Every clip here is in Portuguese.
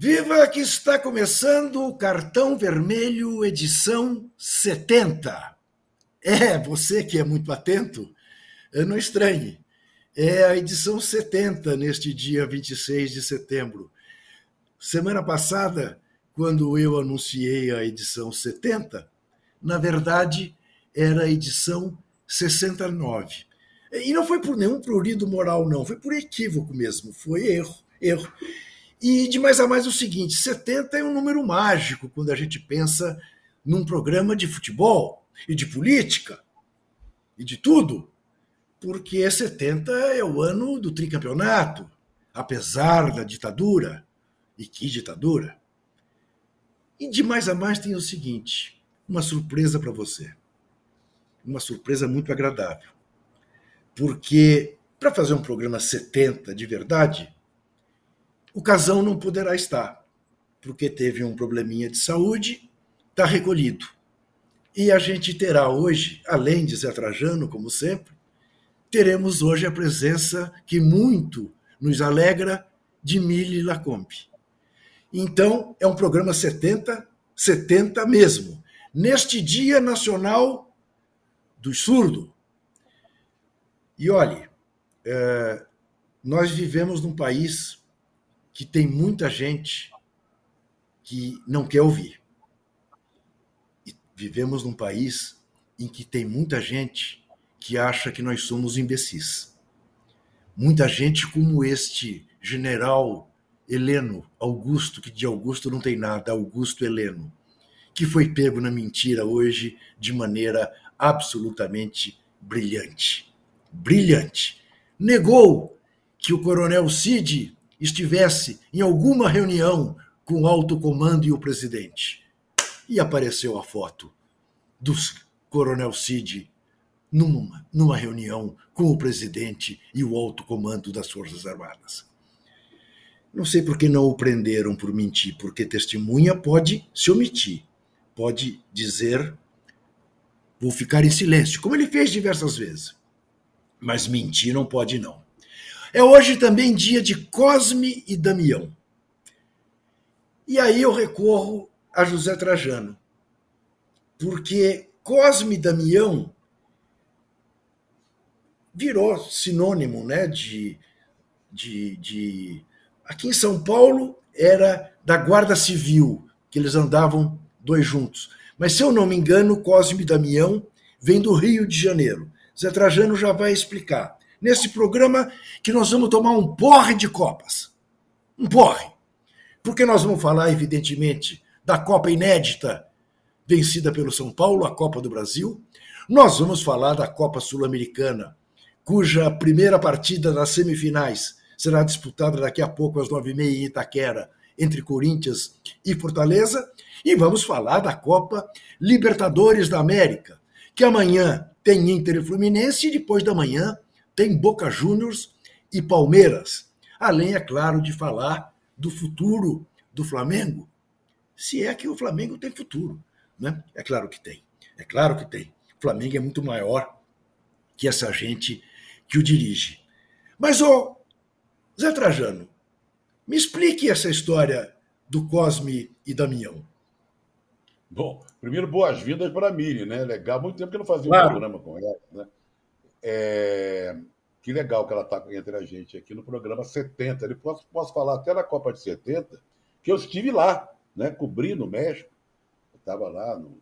Viva que está começando o Cartão Vermelho edição 70. É, você que é muito atento, não estranhe. É a edição 70 neste dia 26 de setembro. Semana passada, quando eu anunciei a edição 70, na verdade era a edição 69. E não foi por nenhum prurido moral, não, foi por equívoco mesmo, foi erro, erro. E de mais a mais o seguinte: 70 é um número mágico quando a gente pensa num programa de futebol e de política e de tudo, porque 70 é o ano do tricampeonato, apesar da ditadura. E que ditadura! E de mais a mais tem o seguinte: uma surpresa para você. Uma surpresa muito agradável. Porque para fazer um programa 70 de verdade, o casão não poderá estar, porque teve um probleminha de saúde, está recolhido. E a gente terá hoje, além de Zé Trajano, como sempre, teremos hoje a presença que muito nos alegra de Mili Lacombe. Então, é um programa 70, 70 mesmo. Neste Dia Nacional do Surdo. E olhe, é, nós vivemos num país que tem muita gente que não quer ouvir. E vivemos num país em que tem muita gente que acha que nós somos imbecis. Muita gente como este general Heleno Augusto, que de Augusto não tem nada, Augusto Heleno, que foi pego na mentira hoje de maneira absolutamente brilhante. Brilhante. Negou que o coronel Cid estivesse em alguma reunião com o alto comando e o presidente. E apareceu a foto do coronel Cid numa, numa reunião com o presidente e o alto comando das Forças Armadas. Não sei por que não o prenderam por mentir, porque testemunha pode se omitir, pode dizer, vou ficar em silêncio, como ele fez diversas vezes. Mas mentir não pode, não. É hoje também dia de Cosme e Damião. E aí eu recorro a José Trajano, porque Cosme e Damião virou sinônimo né, de, de, de. Aqui em São Paulo era da Guarda Civil, que eles andavam dois juntos. Mas se eu não me engano, Cosme e Damião vem do Rio de Janeiro. Zé Trajano já vai explicar nesse programa que nós vamos tomar um porre de Copas. Um porre. Porque nós vamos falar, evidentemente, da Copa inédita vencida pelo São Paulo, a Copa do Brasil. Nós vamos falar da Copa Sul-Americana, cuja primeira partida nas semifinais será disputada daqui a pouco às nove e meia em Itaquera, entre Corinthians e Fortaleza. E vamos falar da Copa Libertadores da América, que amanhã tem Inter e Fluminense e depois da manhã tem Boca Juniors e Palmeiras. Além, é claro, de falar do futuro do Flamengo. Se é que o Flamengo tem futuro. Né? É claro que tem. É claro que tem. O Flamengo é muito maior que essa gente que o dirige. Mas, ô, Zé Trajano, me explique essa história do Cosme e Damião. Bom, primeiro, boas-vindas para a Miri, né? Legal, muito tempo que eu não fazia claro. um programa com ela, né? É, que legal que ela está entre a gente aqui no programa 70. Eu posso, posso falar até na Copa de 70, que eu estive lá, né, cobrindo o México. Estava lá no,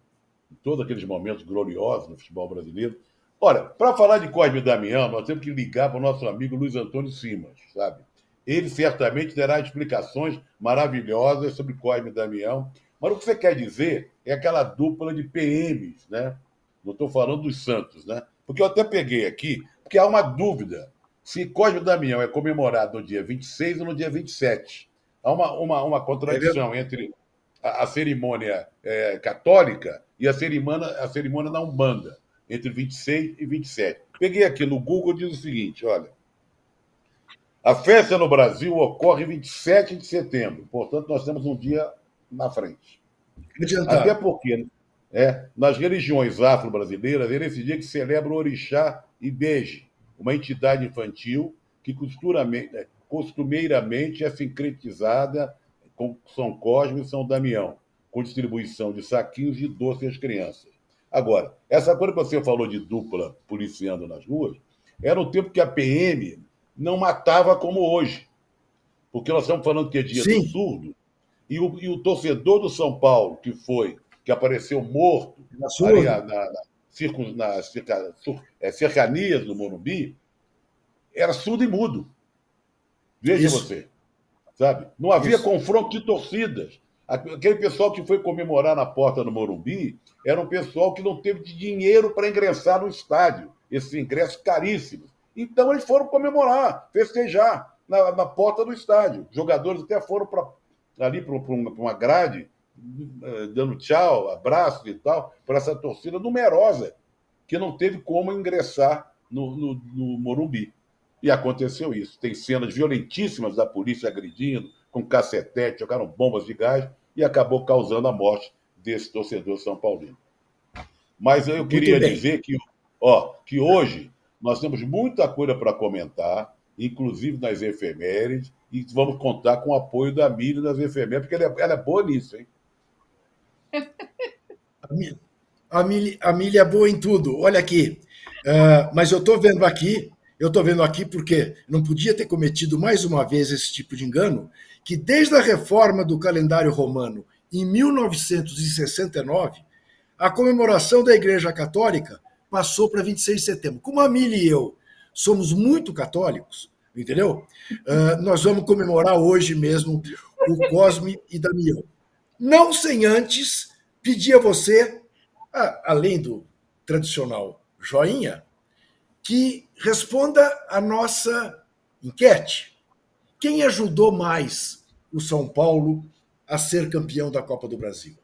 em todos aqueles momentos gloriosos no futebol brasileiro. Olha, para falar de Cosme Damião, nós temos que ligar para o nosso amigo Luiz Antônio Simas, sabe? Ele certamente terá explicações maravilhosas sobre Cosme Damião. Mas o que você quer dizer é aquela dupla de PMs, né? Não estou falando dos Santos, né? Porque eu até peguei aqui, porque há uma dúvida se Cosme Damião é comemorado no dia 26 ou no dia 27. Há uma, uma, uma contradição é entre a, a cerimônia é, católica e a cerimônia, a cerimônia da Umbanda, entre 26 e 27. Peguei aqui no Google diz o seguinte: olha. A festa no Brasil ocorre 27 de setembro, portanto, nós temos um dia na frente. Até porque é, nas religiões afro-brasileiras, é nesse dia que celebra o orixá Ibeje, uma entidade infantil que é, costumeiramente é sincretizada com São Cosme e São Damião, com distribuição de saquinhos de doce às crianças. Agora, essa coisa que você falou de dupla policiando nas ruas, era o tempo que a PM não matava como hoje. Porque nós estamos falando que é dia Sim. do surdo, e o, e o, torcedor do São Paulo, que foi, que apareceu morto na, ali, na, na, na cerca, é, cercanias do Morumbi, era surdo e mudo. Veja Isso. você. Sabe? Não havia Isso. confronto de torcidas. Aquele pessoal que foi comemorar na porta do Morumbi era um pessoal que não teve dinheiro para ingressar no estádio. Esses ingressos caríssimos. Então eles foram comemorar, festejar na, na porta do estádio. Jogadores até foram para ali para uma grade, dando tchau, abraços e tal, para essa torcida numerosa, que não teve como ingressar no, no, no Morumbi. E aconteceu isso. Tem cenas violentíssimas da polícia agredindo, com cacetete, jogaram bombas de gás e acabou causando a morte desse torcedor São Paulino. Mas eu queria dizer que, ó, que hoje nós temos muita coisa para comentar, inclusive nas efemérides, e vamos contar com o apoio da Miriam nas efemérides, porque ela é, ela é boa nisso, hein? A Mili, a Mili é boa em tudo. Olha aqui. Uh, mas eu estou vendo aqui, eu estou vendo aqui porque não podia ter cometido mais uma vez esse tipo de engano, que desde a reforma do calendário romano em 1969, a comemoração da Igreja Católica passou para 26 de setembro. Como a Mili e eu somos muito católicos, entendeu? Uh, nós vamos comemorar hoje mesmo o Cosme e Damião. Não sem antes pedir a você, além do tradicional joinha, que responda a nossa enquete. Quem ajudou mais o São Paulo a ser campeão da Copa do Brasil?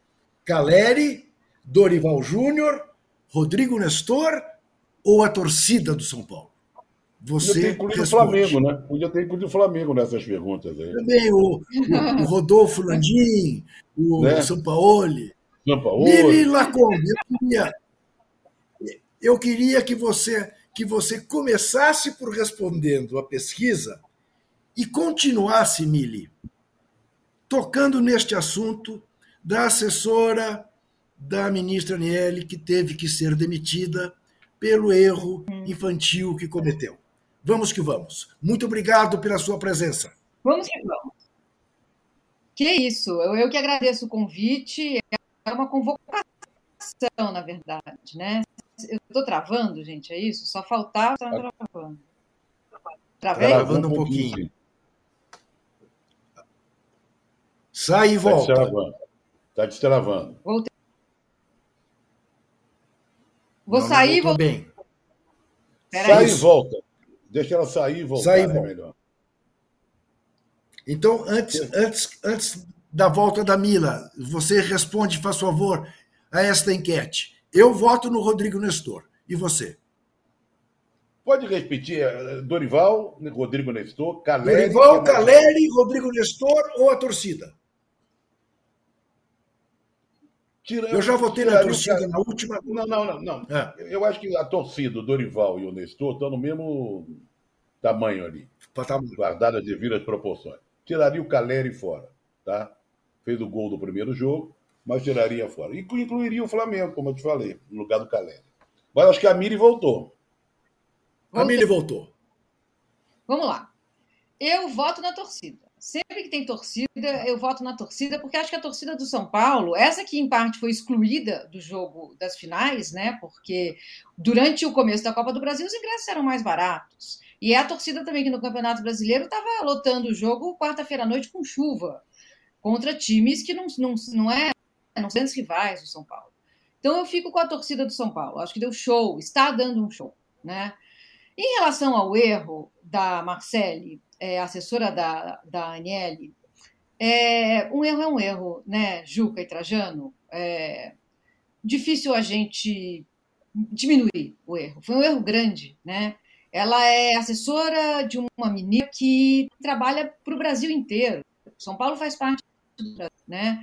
Caleri, Dorival Júnior, Rodrigo Nestor ou a torcida do São Paulo? Você Podia ter incluído o Flamengo, né? Podia ter incluído o Flamengo nessas perguntas aí. Também o, o, Rodolfo Landim, o né? Sampaoli. Sampaoli. Lili Lacombe, eu queria, eu queria que você, que você começasse por respondendo a pesquisa e continuasse, Mili, tocando neste assunto da assessora da ministra Aniele, que teve que ser demitida pelo erro infantil que cometeu. Vamos que vamos. Muito obrigado pela sua presença. Vamos que vamos. Que isso, eu, eu que agradeço o convite. É uma convocação, na verdade, né? Eu estou travando, gente, é isso? Só faltava estar travando. Travei? Travando um pouquinho. Sai e volta. Está destravando. Voltei. Vou não, sair e voltar. Bem. Sai e volta. Deixa ela sair e voltar, sair, é melhor. Então, antes, antes, antes da volta da Mila, você responde, faz favor, a esta enquete. Eu voto no Rodrigo Nestor. E você? Pode repetir, eh, Dorival, Rodrigo Nestor, Caleri... Dorival, Caleri, Rodrigo Nestor ou a torcida? Tira, eu já votei na torcida na última. Não, não, não. não. É. Eu acho que a torcida, o Dorival e o Nestor, estão no mesmo tamanho ali. Tamanho. Guardada as devidas proporções. Tiraria o Caleri fora. Tá? Fez o gol do primeiro jogo, mas tiraria fora. E incluiria o Flamengo, como eu te falei, no lugar do Caleri. Mas acho que a Miri voltou. A Miri voltou. Vamos lá. Eu voto na torcida. Sempre que tem torcida, eu voto na torcida, porque acho que a torcida do São Paulo, essa que em parte foi excluída do jogo das finais, né? Porque durante o começo da Copa do Brasil os ingressos eram mais baratos. E é a torcida também que no Campeonato Brasileiro estava lotando o jogo quarta-feira à noite com chuva, contra times que não, não, não é não são rivais do São Paulo. Então eu fico com a torcida do São Paulo. Acho que deu show, está dando um show, né? Em relação ao erro da Marcele é, assessora da, da Aniele, é, um erro é um erro, né, Juca e Trajano? É, difícil a gente diminuir o erro. Foi um erro grande, né? Ela é assessora de uma menina que trabalha para o Brasil inteiro. São Paulo faz parte do Brasil, né?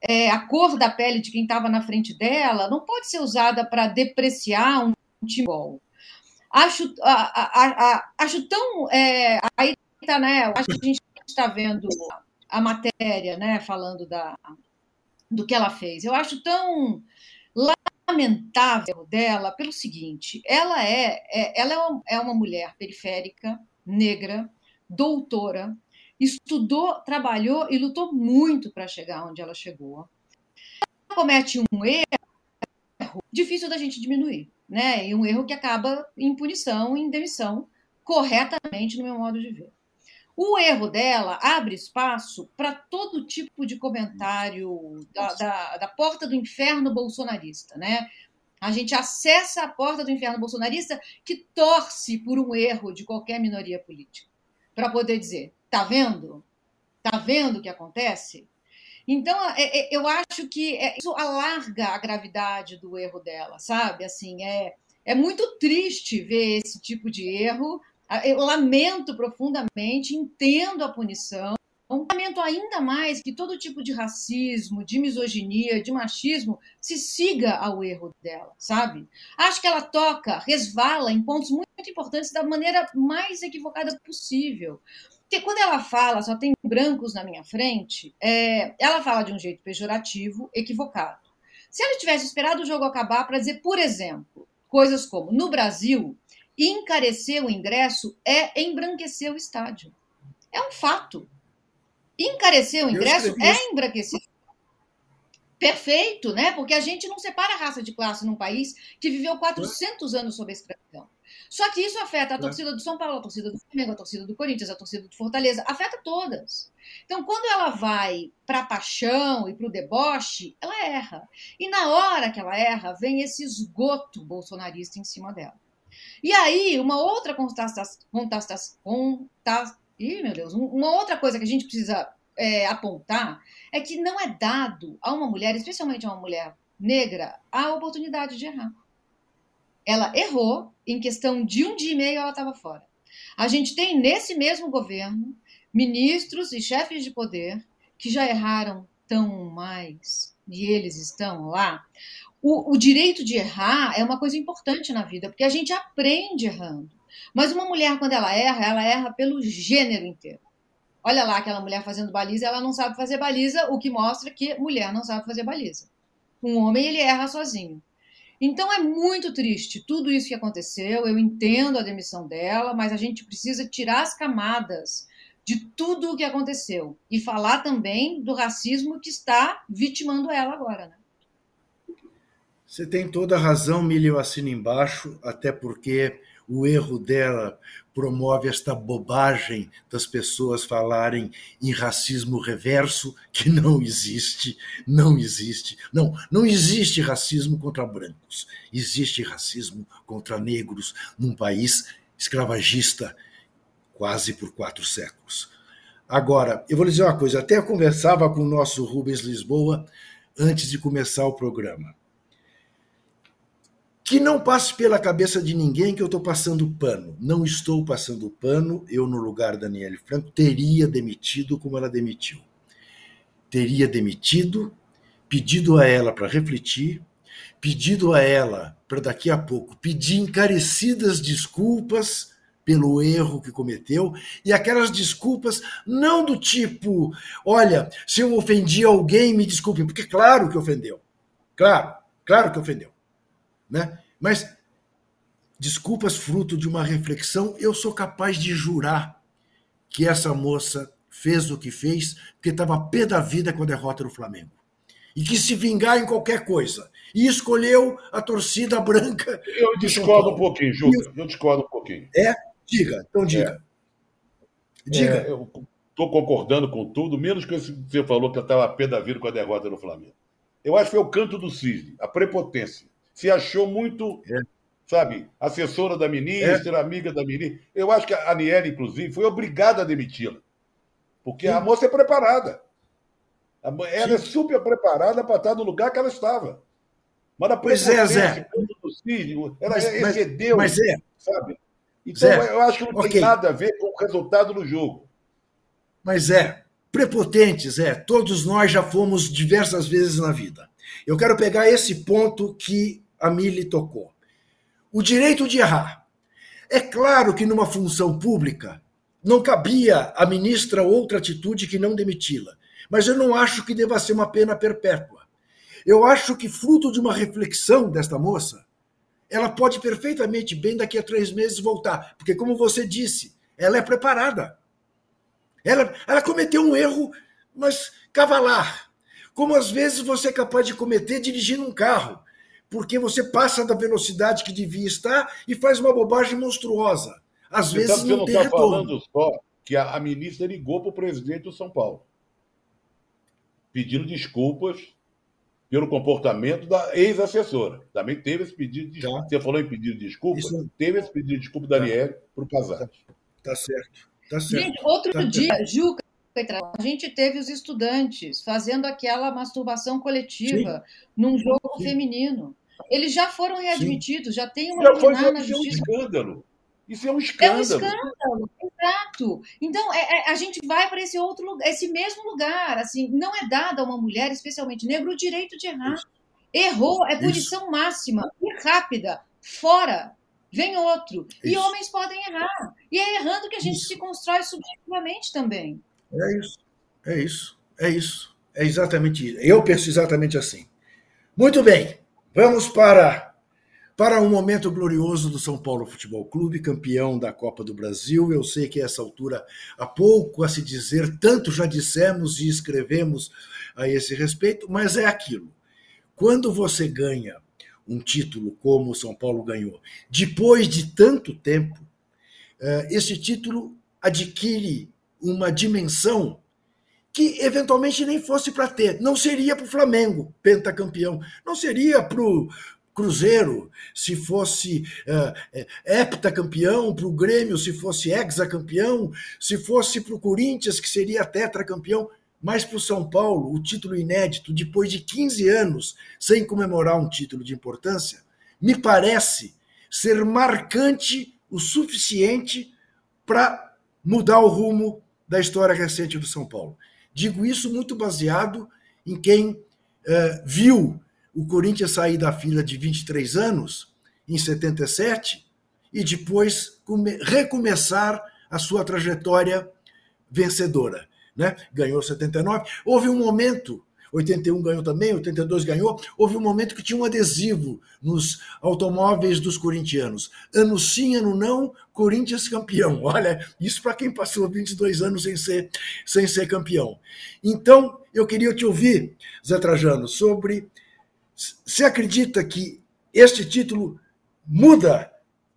É, a cor da pele de quem estava na frente dela não pode ser usada para depreciar um time Acho, a, a, a, acho tão. É, né? Eu acho que a gente está vendo a matéria, né, falando da, do que ela fez. Eu acho tão lamentável dela pelo seguinte: ela é, é ela é uma, é uma mulher periférica, negra, doutora, estudou, trabalhou e lutou muito para chegar onde ela chegou. Ela comete um erro difícil da gente diminuir, né? E um erro que acaba em punição, em demissão, corretamente no meu modo de ver. O erro dela abre espaço para todo tipo de comentário da, da, da, porta do inferno bolsonarista, né? A gente acessa a porta do inferno bolsonarista que torce por um erro de qualquer minoria política, para poder dizer: tá vendo? Tá vendo o que acontece? Então, é, é, eu acho que é, isso alarga a gravidade do erro dela, sabe? Assim, é, é muito triste ver esse tipo de erro eu lamento profundamente, entendo a punição, lamento ainda mais que todo tipo de racismo, de misoginia, de machismo se siga ao erro dela, sabe? Acho que ela toca, resvala em pontos muito importantes da maneira mais equivocada possível. Porque quando ela fala, só tem brancos na minha frente, é, ela fala de um jeito pejorativo, equivocado. Se ela tivesse esperado o jogo acabar para dizer, por exemplo, coisas como: no Brasil, encarecer o ingresso é embranquecer o estádio. É um fato. Encarecer o ingresso é embranquecer. Perfeito, né? Porque a gente não separa raça de classe num país que viveu 400 anos sob a escravidão. Só que isso afeta a torcida do São Paulo, a torcida do Flamengo, a torcida do Corinthians, a torcida do Fortaleza, afeta todas. Então, quando ela vai para a paixão e para o deboche, ela erra. E na hora que ela erra, vem esse esgoto bolsonarista em cima dela. E aí, uma outra. Contas, ih, meu Deus, uma outra coisa que a gente precisa é, apontar é que não é dado a uma mulher, especialmente a uma mulher negra, a oportunidade de errar. Ela errou, em questão de um dia e meio ela estava fora. A gente tem nesse mesmo governo ministros e chefes de poder que já erraram tão mais e eles estão lá o, o direito de errar é uma coisa importante na vida, porque a gente aprende errando. Mas uma mulher, quando ela erra, ela erra pelo gênero inteiro. Olha lá aquela mulher fazendo baliza, ela não sabe fazer baliza, o que mostra que mulher não sabe fazer baliza. Um homem, ele erra sozinho. Então é muito triste tudo isso que aconteceu. Eu entendo a demissão dela, mas a gente precisa tirar as camadas de tudo o que aconteceu e falar também do racismo que está vitimando ela agora, né? Você tem toda a razão, Mili, eu assino embaixo, até porque o erro dela promove esta bobagem das pessoas falarem em racismo reverso, que não existe, não existe. Não, não existe racismo contra brancos. Existe racismo contra negros num país escravagista quase por quatro séculos. Agora, eu vou lhe dizer uma coisa, até eu conversava com o nosso Rubens Lisboa antes de começar o programa que não passe pela cabeça de ninguém que eu estou passando pano. Não estou passando pano. Eu, no lugar da Daniele Franco, teria demitido como ela demitiu. Teria demitido, pedido a ela para refletir, pedido a ela para daqui a pouco pedir encarecidas desculpas pelo erro que cometeu e aquelas desculpas não do tipo, olha, se eu ofendi alguém, me desculpem, porque claro que ofendeu. Claro, claro que ofendeu né? Mas desculpas fruto de uma reflexão, eu sou capaz de jurar que essa moça fez o que fez porque estava pé da vida com a derrota do Flamengo. E que se vingar em qualquer coisa. E escolheu a torcida branca. Eu discordo um pouquinho, Júlio. Eu discordo um pouquinho. É? Diga, então diga. É. Diga. É, eu estou concordando com tudo, menos que você falou que eu estava pé da vida com a derrota do Flamengo. Eu acho que foi o canto do cisne, a prepotência se achou muito, é. sabe, assessora da ministra, é. amiga da ministra. Eu acho que a Aniele, inclusive, foi obrigada a demiti-la. Porque Sim. a moça é preparada. Ela é Sim. é super preparada para estar no lugar que ela estava. Mas a pois é, Zé. do Círio, ela mas, excedeu, mas, é. sabe? Então, Zé, eu acho que não okay. tem nada a ver com o resultado do jogo. Mas é, prepotentes, é, todos nós já fomos diversas vezes na vida. Eu quero pegar esse ponto que a Mili tocou. O direito de errar. É claro que numa função pública não cabia à ministra outra atitude que não demiti-la. Mas eu não acho que deva ser uma pena perpétua. Eu acho que, fruto de uma reflexão desta moça, ela pode perfeitamente bem daqui a três meses voltar. Porque, como você disse, ela é preparada. Ela, ela cometeu um erro, mas cavalar. Como às vezes você é capaz de cometer dirigindo um carro, porque você passa da velocidade que devia estar e faz uma bobagem monstruosa. Às vezes você não, não tem tá retorno. falando só que a, a ministra ligou para o presidente do São Paulo, pedindo desculpas pelo comportamento da ex-assessora. Também teve esse pedido de tá. Você falou em pedido de desculpa? Isso... Teve esse pedido de desculpa da tá. Daniele para o Casati. Tá certo. Tá certo. Gente, outro tá dia, certo. Juca, a gente teve os estudantes fazendo aquela masturbação coletiva Sim. num jogo Sim. feminino. Eles já foram readmitidos, Sim. já tem uma já na justiça. Um escândalo. Isso é um escândalo. É um escândalo, exato. Então, é, é, a gente vai para esse outro lugar, esse mesmo lugar. Assim, não é dado a uma mulher, especialmente negra, o direito de errar. Isso. Errou, é punição Isso. máxima e rápida. Fora. Vem outro. Isso. E homens podem errar. E é errando que a gente se constrói subjetivamente também. É isso. É isso. É isso. É exatamente isso. Eu penso exatamente assim. Muito bem. Vamos para para um momento glorioso do São Paulo Futebol Clube, campeão da Copa do Brasil. Eu sei que a essa altura há pouco a se dizer, tanto já dissemos e escrevemos a esse respeito, mas é aquilo. Quando você ganha um título como o São Paulo ganhou, depois de tanto tempo, eh, esse título adquire uma dimensão que eventualmente nem fosse para ter. Não seria para o Flamengo, pentacampeão. Não seria para o Cruzeiro, se fosse uh, heptacampeão, para o Grêmio, se fosse hexacampeão, se fosse para o Corinthians, que seria tetracampeão, mas para o São Paulo, o título inédito, depois de 15 anos sem comemorar um título de importância, me parece ser marcante o suficiente para mudar o rumo da história recente do São Paulo. Digo isso muito baseado em quem uh, viu o Corinthians sair da fila de 23 anos, em 77, e depois recomeçar a sua trajetória vencedora. Né? Ganhou 79. Houve um momento 81 ganhou também, 82 ganhou. Houve um momento que tinha um adesivo nos automóveis dos corintianos. Ano sim, ano não, Corinthians campeão. Olha, isso para quem passou 22 anos sem ser, sem ser campeão. Então, eu queria te ouvir, Zé Trajano, sobre você acredita que este título muda,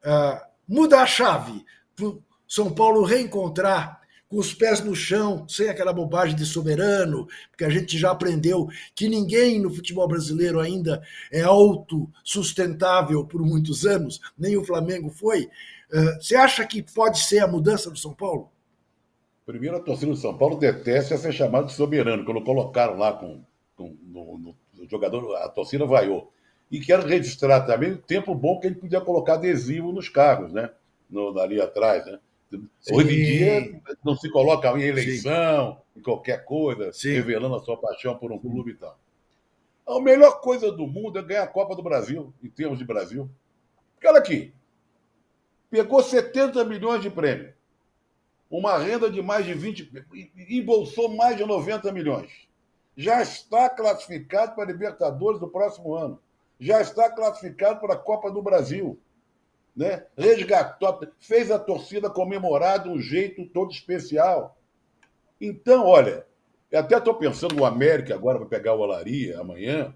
uh, muda a chave para São Paulo reencontrar com os pés no chão, sem aquela bobagem de soberano, porque a gente já aprendeu que ninguém no futebol brasileiro ainda é autossustentável por muitos anos, nem o Flamengo foi. Uh, você acha que pode ser a mudança do São Paulo? Primeiro, a torcida do São Paulo detesta ser chamado de soberano, quando colocaram lá com, com no, no o jogador, a torcida vaiou. E quero registrar também o tempo bom que ele podia colocar adesivo nos carros, né? No, ali atrás, né? Sim. Hoje em dia não se coloca em eleição, Sim. em qualquer coisa, Sim. revelando a sua paixão por um clube e tal. A melhor coisa do mundo é ganhar a Copa do Brasil, em termos de Brasil. Porque olha aqui, pegou 70 milhões de prêmio, uma renda de mais de 20, embolsou mais de 90 milhões já está classificado para a Libertadores do próximo ano. Já está classificado para a Copa do Brasil. Né? Resgatou, fez a torcida comemorar de um jeito todo especial. Então, olha, eu até estou pensando o América agora vai pegar o Olaria amanhã.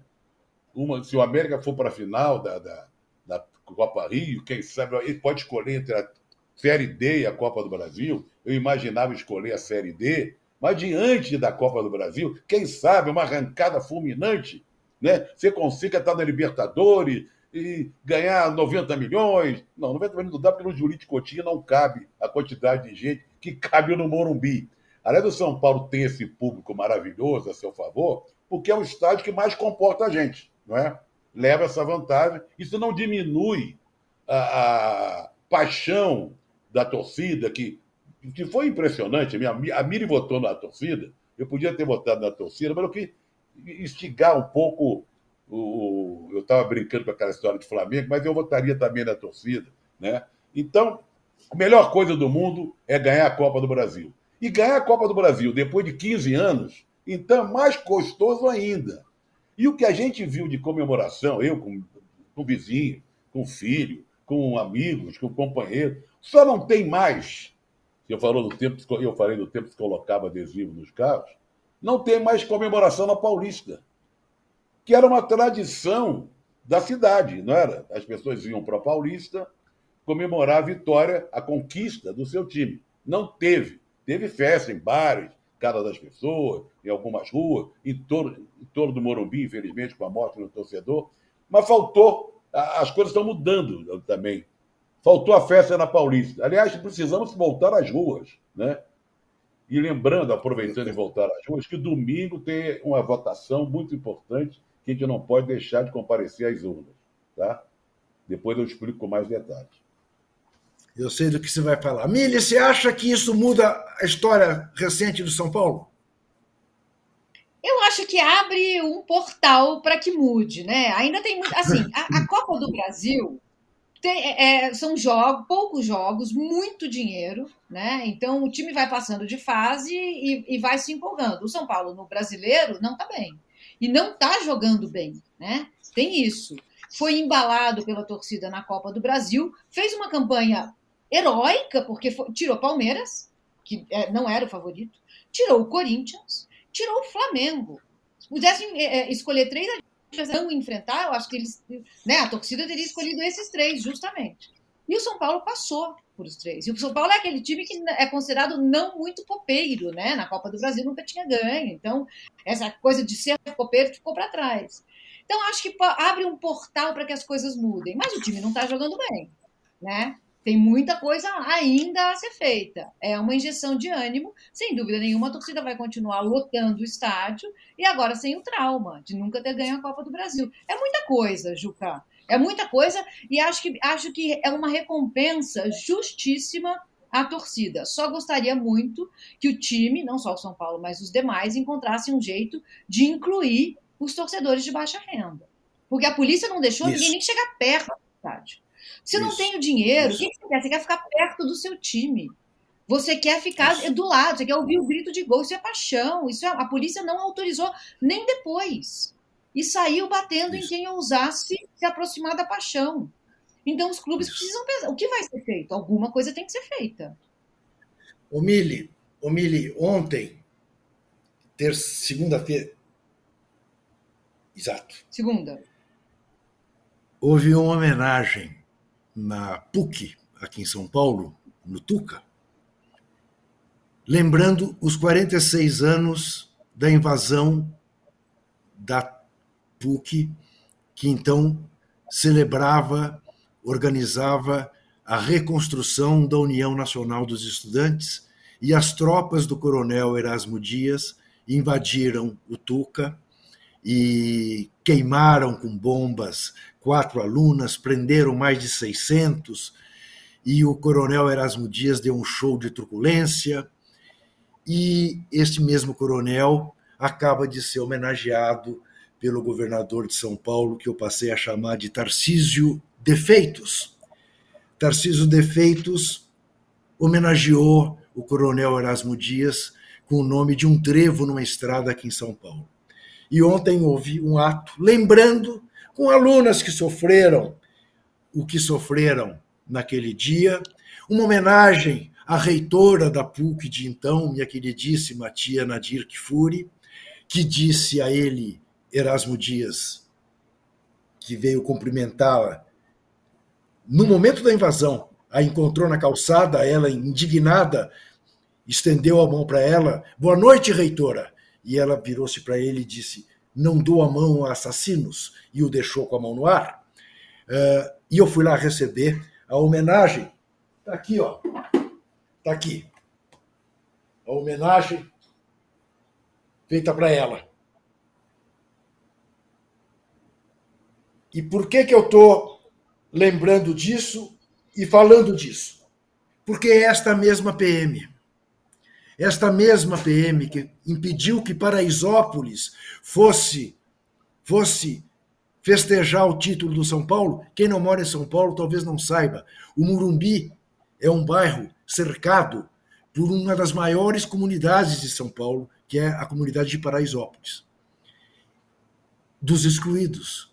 Uma, se o América for para a final da, da, da Copa Rio, quem sabe ele pode escolher entre a Série D e a Copa do Brasil. Eu imaginava escolher a Série D, mas diante da Copa do Brasil, quem sabe uma arrancada fulminante, né? Você consiga estar na Libertadores e ganhar 90 milhões. Não, 90 milhões não dá, porque no Jurite Coutinho não cabe a quantidade de gente que cabe no Morumbi. Além do São Paulo ter esse público maravilhoso a seu favor, porque é o estádio que mais comporta a gente, não é? Leva essa vantagem. Isso não diminui a, a paixão da torcida que que foi impressionante. A, minha, a Miri votou na torcida, eu podia ter votado na torcida, mas eu quis instigar um pouco. O, eu estava brincando com aquela história de Flamengo, mas eu votaria também na torcida. Né? Então, A melhor coisa do mundo é ganhar a Copa do Brasil. E ganhar a Copa do Brasil depois de 15 anos, então é mais gostoso ainda. E o que a gente viu de comemoração, eu com, com vizinho, com filho, com amigos, com companheiro, só não tem mais. Eu falou do tempo, eu falei do tempo que colocava adesivo nos carros, não tem mais comemoração na Paulista, que era uma tradição da cidade, não era? As pessoas iam para a Paulista comemorar a vitória, a conquista do seu time. Não teve. Teve festa em bares, casa das pessoas, em algumas ruas, em torno, em torno do Morumbi, infelizmente, com a morte do torcedor. Mas faltou, as coisas estão mudando também. Faltou a festa na Paulista. Aliás, precisamos voltar às ruas, né? E lembrando, aproveitando e voltar às ruas, que domingo tem uma votação muito importante que a gente não pode deixar de comparecer às urnas, tá? Depois eu explico com mais detalhes. Eu sei do que você vai falar. Mili, você acha que isso muda a história recente do São Paulo? Eu acho que abre um portal para que mude, né? Ainda tem muito. Assim, a, a Copa do Brasil tem, é, é, são jogos, poucos jogos, muito dinheiro, né? Então o time vai passando de fase e, e vai se empolgando. O São Paulo no brasileiro não está bem. E não está jogando bem, né? Tem isso. Foi embalado pela torcida na Copa do Brasil, fez uma campanha heróica, porque foi, tirou Palmeiras, que é, não era o favorito, tirou o Corinthians, tirou o Flamengo. Se pudessem é, é escolher três não enfrentar, eu acho que eles, né, a torcida teria escolhido esses três, justamente. E o São Paulo passou por os três. E o São Paulo é aquele time que é considerado não muito copeiro, né? Na Copa do Brasil nunca tinha ganho. Então, essa coisa de ser copeiro ficou para trás. Então, acho que abre um portal para que as coisas mudem. Mas o time não está jogando bem, né? Tem muita coisa ainda a ser feita. É uma injeção de ânimo, sem dúvida nenhuma, a torcida vai continuar lotando o estádio e agora sem o trauma de nunca ter ganho a Copa do Brasil. É muita coisa, Juca. É muita coisa e acho que, acho que é uma recompensa justíssima à torcida. Só gostaria muito que o time, não só o São Paulo, mas os demais, encontrassem um jeito de incluir os torcedores de baixa renda. Porque a polícia não deixou Isso. ninguém nem chegar perto do estádio. Você não tem o dinheiro, o que você quer? Você quer ficar perto do seu time. Você quer ficar Isso. do lado, você quer ouvir o grito de gol, isso é paixão. Isso é, a polícia não autorizou nem depois. E saiu batendo Isso. em quem ousasse se aproximar da paixão. Então os clubes Isso. precisam pensar. O que vai ser feito? Alguma coisa tem que ser feita. O Mili, o Mili, ontem, segunda-feira. Exato. Segunda. Houve uma homenagem na PUC, aqui em São Paulo, no Tuca, lembrando os 46 anos da invasão da PUC, que então celebrava, organizava a reconstrução da União Nacional dos Estudantes e as tropas do coronel Erasmo Dias invadiram o Tuca e queimaram com bombas quatro alunas, prenderam mais de 600 e o coronel Erasmo Dias deu um show de truculência e este mesmo coronel acaba de ser homenageado pelo governador de São Paulo, que eu passei a chamar de Tarcísio Defeitos. Tarcísio Defeitos homenageou o coronel Erasmo Dias com o nome de um trevo numa estrada aqui em São Paulo. E ontem houve um ato lembrando com alunas que sofreram o que sofreram naquele dia, uma homenagem à reitora da PUC de então, minha queridíssima tia Nadir Kfouri, que disse a ele, Erasmo Dias, que veio cumprimentá-la no momento da invasão, a encontrou na calçada, ela indignada, estendeu a mão para ela, boa noite, reitora. E ela virou-se para ele e disse: Não dou a mão a assassinos, e o deixou com a mão no ar. Uh, e eu fui lá receber a homenagem. Está aqui, ó. Está aqui. A homenagem feita para ela. E por que, que eu estou lembrando disso e falando disso? Porque é esta mesma PM esta mesma PM que impediu que Paraisópolis fosse fosse festejar o título do São Paulo, quem não mora em São Paulo talvez não saiba. O Murumbi é um bairro cercado por uma das maiores comunidades de São Paulo, que é a comunidade de Paraisópolis. Dos excluídos,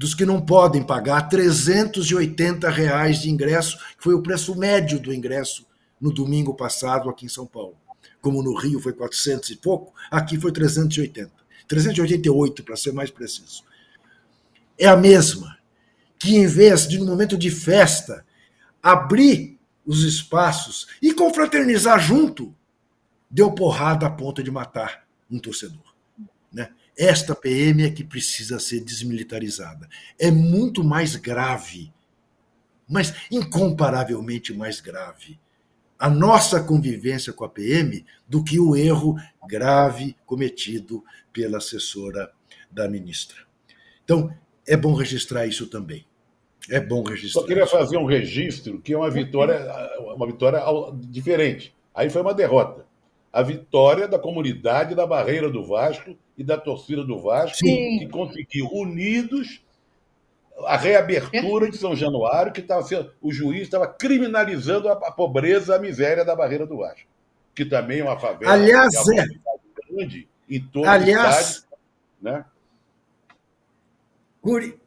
dos que não podem pagar 380 reais de ingresso, que foi o preço médio do ingresso no domingo passado aqui em São Paulo. Como no Rio foi 400 e pouco, aqui foi 380. 388, para ser mais preciso. É a mesma que, em vez de, no momento de festa, abrir os espaços e confraternizar junto, deu porrada a ponto de matar um torcedor. Né? Esta PM é que precisa ser desmilitarizada. É muito mais grave, mas incomparavelmente mais grave, a nossa convivência com a PM do que o erro grave cometido pela assessora da ministra. Então, é bom registrar isso também. É bom registrar. Só queria fazer um registro que é uma vitória, uma vitória diferente. Aí foi uma derrota. A vitória da comunidade da Barreira do Vasco e da torcida do Vasco, Sim. que conseguiu unidos a reabertura de São Januário, que estava sendo, o juiz estava criminalizando a, a, pobreza, a miséria da Barreira do Vasco, que também é uma favela. Aliás, é é. grande em todo Aliás, né?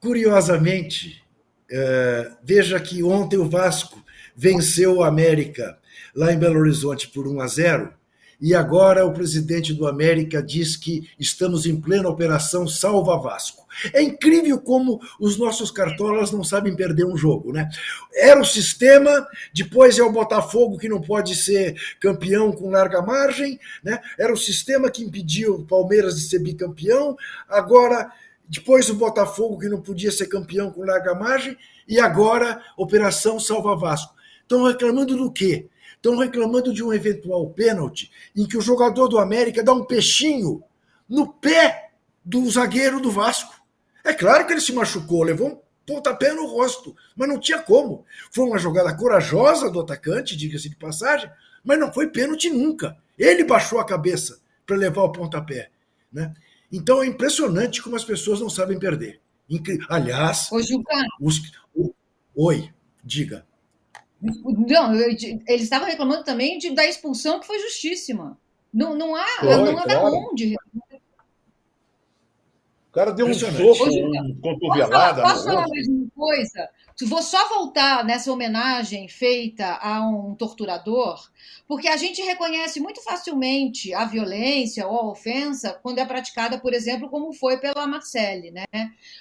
Curiosamente, é, veja que ontem o Vasco venceu o América lá em Belo Horizonte por 1 a 0 e agora o presidente do América diz que estamos em plena operação Salva Vasco. É incrível como os nossos cartolas não sabem perder um jogo, né? Era o sistema, depois é o Botafogo que não pode ser campeão com larga margem, né? Era o sistema que impediu o Palmeiras de ser bicampeão, agora depois o Botafogo, que não podia ser campeão com larga margem, e agora Operação Salva Vasco. Estão reclamando do quê? Estão reclamando de um eventual pênalti em que o jogador do América dá um peixinho no pé do zagueiro do Vasco. É claro que ele se machucou, levou um pontapé no rosto, mas não tinha como. Foi uma jogada corajosa do atacante, diga-se de passagem, mas não foi pênalti nunca. Ele baixou a cabeça para levar o pontapé. Né? Então é impressionante como as pessoas não sabem perder. Incri... Aliás, Ô, os... oi, diga. Não, eles estavam reclamando também de, da expulsão que foi justíssima. Não, não há, foi, não há claro. onde. O cara deu um soco, um cotovelada. Posso, posso falar mais uma coisa? Vou só voltar nessa homenagem feita a um torturador, porque a gente reconhece muito facilmente a violência ou a ofensa quando é praticada, por exemplo, como foi pela Marcelle, né?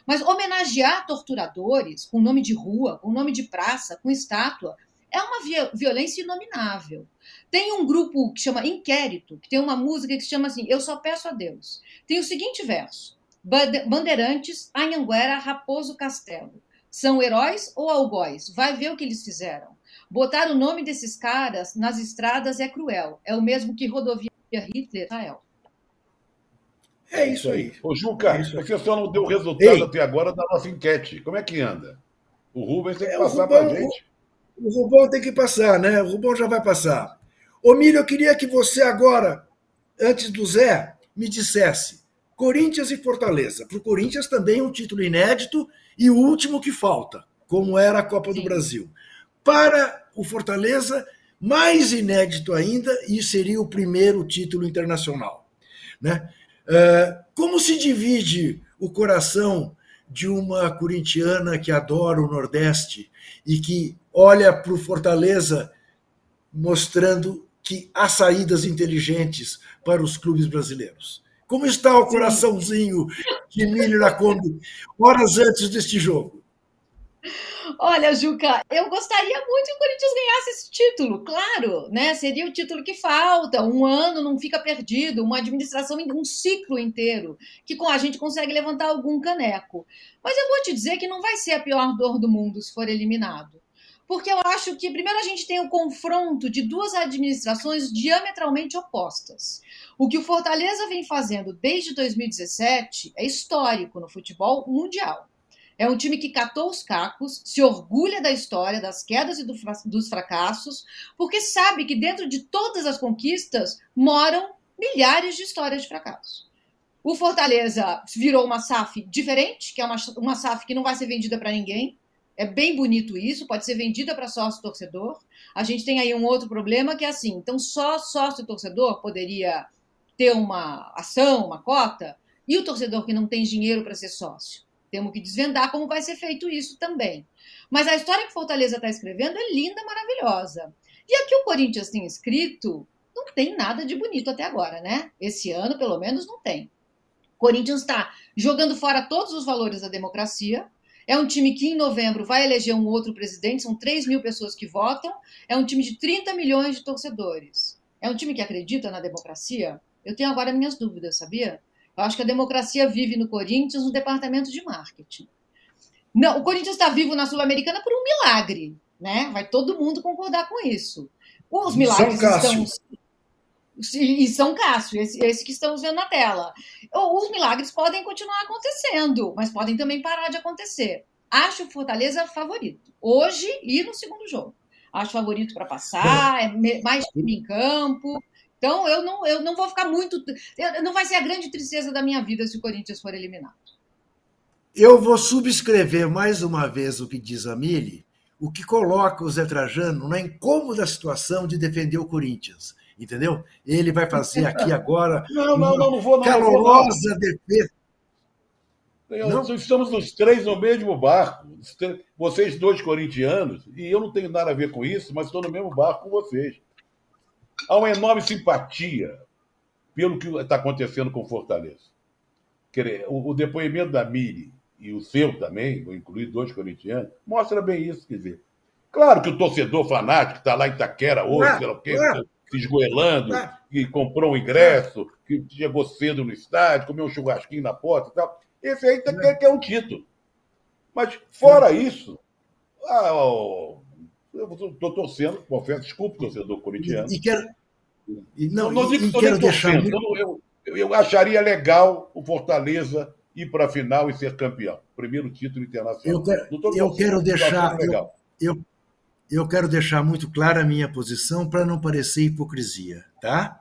Mas homenagear torturadores com nome de rua, com nome de praça, com estátua, é uma violência inominável. Tem um grupo que chama Inquérito, que tem uma música que se chama assim: Eu só peço a Deus. Tem o seguinte verso: Bandeirantes, Anhanguera, Raposo Castelo. São heróis ou algóis? Vai ver o que eles fizeram. Botar o nome desses caras nas estradas é cruel. É o mesmo que rodovia Hitler Israel. É isso aí. Ô, Juca, é você só não deu o resultado Ei. até agora da nossa enquete. Como é que anda? O Rubens tem que é, passar para a gente. O, Rubão tem que passar, né? O Rubão já vai passar. Ô, Milho, eu queria que você agora, antes do Zé, me dissesse Corinthians e Fortaleza. Para o Corinthians também é um título inédito e o último que falta, como era a Copa Sim. do Brasil. Para o Fortaleza, mais inédito ainda, e seria o primeiro título internacional. Né? É, como se divide o coração de uma corintiana que adora o Nordeste e que olha para o Fortaleza mostrando que há saídas inteligentes para os clubes brasileiros? Como está o coraçãozinho de Milho na Kombi horas antes deste jogo? Olha, Juca, eu gostaria muito que o Corinthians ganhasse esse título, claro, né? Seria o título que falta. Um ano não fica perdido, uma administração, um ciclo inteiro, que com a gente consegue levantar algum caneco. Mas eu vou te dizer que não vai ser a pior dor do mundo se for eliminado. Porque eu acho que, primeiro, a gente tem o confronto de duas administrações diametralmente opostas. O que o Fortaleza vem fazendo desde 2017 é histórico no futebol mundial. É um time que catou os cacos, se orgulha da história, das quedas e do, dos fracassos, porque sabe que dentro de todas as conquistas moram milhares de histórias de fracasso. O Fortaleza virou uma SAF diferente, que é uma, uma SAF que não vai ser vendida para ninguém, É bem bonito isso, pode ser vendida para sócio-torcedor. A gente tem aí um outro problema que é assim: então, só sócio-torcedor poderia ter uma ação, uma cota, e o torcedor que não tem dinheiro para ser sócio. Temos que desvendar como vai ser feito isso também. Mas a história que Fortaleza está escrevendo é linda, maravilhosa. E aqui o Corinthians tem escrito, não tem nada de bonito até agora, né? Esse ano, pelo menos, não tem. O Corinthians está jogando fora todos os valores da democracia. É um time que em novembro vai eleger um outro presidente, são 3 mil pessoas que votam. É um time de 30 milhões de torcedores. É um time que acredita na democracia? Eu tenho agora minhas dúvidas, sabia? Eu acho que a democracia vive no Corinthians no departamento de marketing. Não, o Corinthians está vivo na Sul-Americana por um milagre, né? Vai todo mundo concordar com isso. Os milagres São estão e São Cássio, esse, esse, que estamos vendo na tela. Os milagres podem continuar acontecendo, mas podem também parar de acontecer. Acho o Fortaleza favorito, hoje e no segundo jogo. Acho favorito para passar, é mais time em campo. Então eu não, eu não vou ficar muito. Não vai ser a grande tristeza da minha vida se o Corinthians for eliminado. Eu vou subscrever mais uma vez o que diz a Mili, o que coloca o Zé Trajano na incômoda situação de defender o Corinthians. Entendeu? Ele vai fazer aqui agora não, não, não, não vou, não, calorosa não, defesa. Nós estamos os três no mesmo barco. Vocês dois corintianos, e eu não tenho nada a ver com isso, mas estou no mesmo barco com vocês. Há uma enorme simpatia pelo que está acontecendo com Fortaleza. O depoimento da Miri e o seu também, vou incluir dois corintianos, mostra bem isso. Quer dizer, claro que o torcedor fanático que está lá em Itaquera hoje, sei lá o quê, se esgoelando, que comprou um ingresso, que chegou cedo no estádio, comeu um churrasquinho na porta e tal, esse aí quer, quer um título. Mas, fora isso, ah, eu estou torcendo, confesso, desculpe, torcedor corintiano. E, e quero. E, não, não, digo, e quero deixar. Eu, eu, eu acharia legal o Fortaleza ir para a final e ser campeão. Primeiro título internacional. Eu quero, eu quero deixar. Eu, eu, eu, quero deixar muito clara a minha posição para não parecer hipocrisia, tá?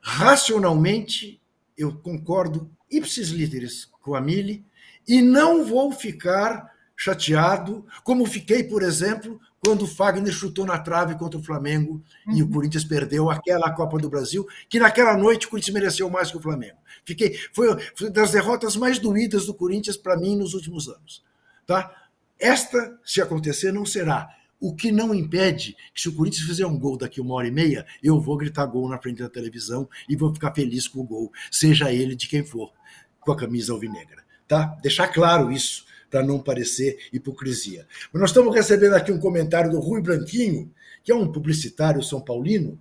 Racionalmente, eu concordo ipsis literis com a Mili e não vou ficar chateado, como fiquei, por exemplo, quando o Fagner chutou na trave contra o Flamengo uhum. e o uhum. Corinthians perdeu aquela Copa do Brasil, que naquela noite o Corinthians mereceu mais que o Flamengo. Fiquei, foi, foi das derrotas mais doídas do Corinthians para mim nos últimos anos. Tá? Esta, se acontecer, não será. O que não impede que, se o Corinthians fizer um gol daqui uma hora e meia, eu vou gritar gol na frente da televisão e vou ficar feliz com o gol, seja ele de quem for, com a camisa alvinegra. Tá? Deixar claro isso para não parecer hipocrisia. Mas nós estamos recebendo aqui um comentário do Rui Branquinho, que é um publicitário são paulino,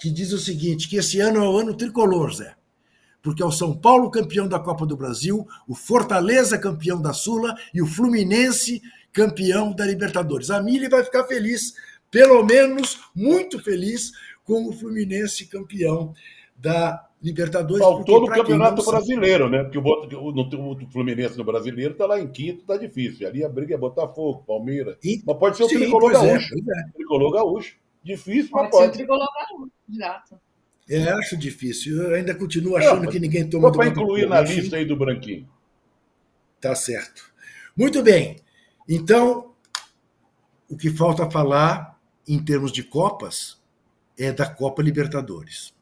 que diz o seguinte, que esse ano é o ano tricolor, Zé. Porque é o São Paulo campeão da Copa do Brasil, o Fortaleza campeão da Sula e o Fluminense campeão da Libertadores. A Mili vai ficar feliz, pelo menos muito feliz, com o Fluminense campeão da Libertadores. Faltou no Campeonato Brasileiro, né? Porque o, no, o Fluminense no Brasileiro está lá em quinto, está difícil. Ali a briga é Botafogo, Palmeiras. E, mas pode ser o sim, Tricolor é, Gaúcho. É, é. Tricolor Gaúcho. Difícil, pode mas pode. Ser o Tricolor Gaúcho, exato. É, acho difícil. Eu ainda continuo achando Não, que ninguém toma Só para incluir na lista aí do Branquinho. Tá certo. Muito bem. Então, o que falta falar em termos de Copas é da Copa Libertadores.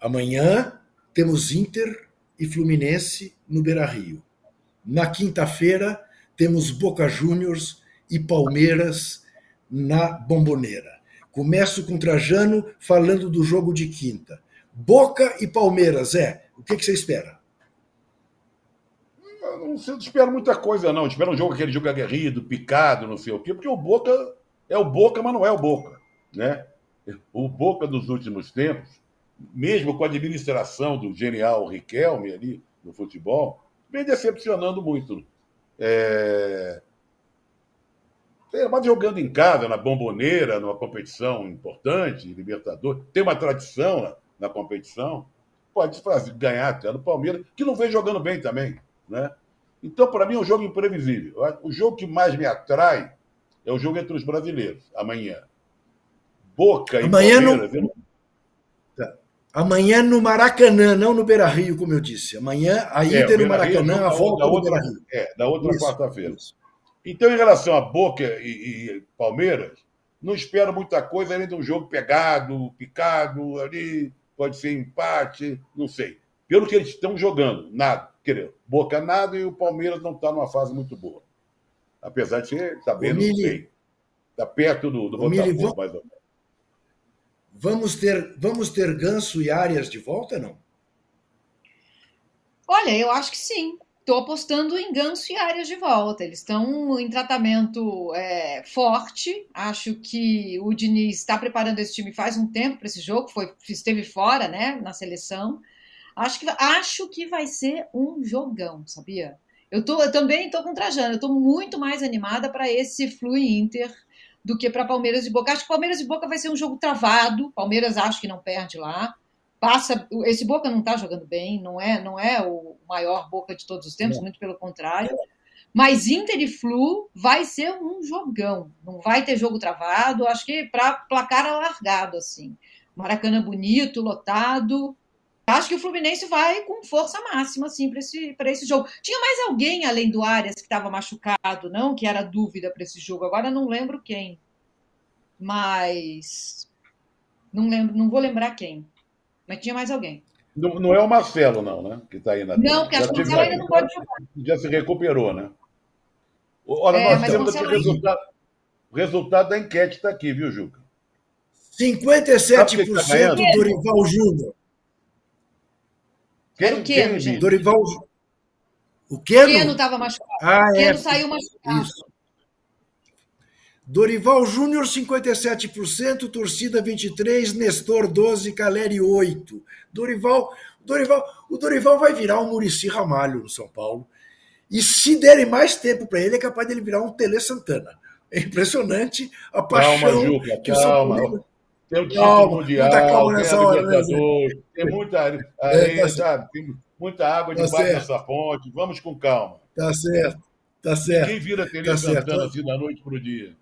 Amanhã temos Inter e Fluminense no Beira Rio. Na quinta-feira, temos Boca Juniors e Palmeiras na Bomboneira. Começo com Trajano falando do jogo de quinta. Boca e Palmeiras, é. O que, que você espera? Eu não sei, espero muita coisa, não. Espero um jogo aquele jogo aguerrido, picado, não sei o quê, porque o Boca é o Boca, mas não é o Boca. Né? O Boca dos últimos tempos mesmo com a administração do genial Riquelme ali no futebol, vem decepcionando muito. É... Mas jogando em casa, na bomboneira, numa competição importante, Libertadores, tem uma tradição na, na competição, pode fazer, ganhar até no Palmeiras, que não vem jogando bem também. Né? Então, para mim, é um jogo imprevisível. O jogo que mais me atrai é o jogo entre os brasileiros, amanhã. Boca e amanhã Palmeiras. Não... Amanhã no Maracanã, não no Beira Rio, como eu disse. Amanhã a é, Inter no Maracanã, a volta da outra, Beira Rio. É, da outra quarta-feira. Então, em relação a Boca e, e Palmeiras, não espero muita coisa além de um jogo pegado, picado, ali, pode ser empate, não sei. Pelo que eles estão jogando, nada. Quer Boca nada e o Palmeiras não está numa fase muito boa. Apesar de ser, está bem, não sei. Está perto do, do Botafogo, mais ou menos. Vamos ter, vamos ter Ganso e Arias de volta, não? Olha, eu acho que sim. Estou apostando em Ganso e Arias de volta. Eles estão em tratamento é, forte. Acho que o Diniz está preparando esse time faz um tempo para esse jogo. Foi, esteve fora, né, na seleção. Acho que, acho que vai ser um jogão, sabia? Eu, tô, eu também estou com o Trajano. Eu estou muito mais animada para esse Flu Inter do que para Palmeiras e Boca. Acho que Palmeiras e Boca vai ser um jogo travado. Palmeiras acho que não perde lá passa. Esse Boca não está jogando bem, não é, não é o maior Boca de todos os tempos, muito pelo contrário. Mas Inter e Flu vai ser um jogão. Não vai ter jogo travado, acho que para placar alargado, assim. Maracanã bonito, lotado. Acho que o Fluminense vai com força máxima, assim, para esse, esse jogo. Tinha mais alguém além do Arias que estava machucado, não? Que era dúvida para esse jogo. Agora não lembro quem. Mas. Não, lembro, não vou lembrar quem. Mas tinha mais alguém. Não, não é o Marcelo, não, né? Que está aí na. Não, porque acho que o Marcelo ainda não pode jogar. Já se recuperou, né? Olha, é, nós temos aqui o resultado, o resultado da enquete está aqui, viu, Juca? 57% tá Dorival Júnior. Quem, o Keno, gente. Dorival O Keno? O Keno estava machucado. Ah, o Keno é. saiu machucado. Isso. Dorival Júnior, 57%, torcida 23%, Nestor 12%, Caleri 8%. Dorival, Dorival, o Dorival vai virar um Murici Ramalho no São Paulo. E se derem mais tempo para ele, é capaz dele virar um Tele Santana. É impressionante a paixão calma, Juca, que calma. o São Paulo... Tem o título calma, mundial, tem hora, né, tem muita areia, é, tá sabe? Tem muita água tá debaixo dessa ponte. Vamos com calma. Tá certo, tá certo. Quem vira Tele tá Santana certo. assim da noite para o dia?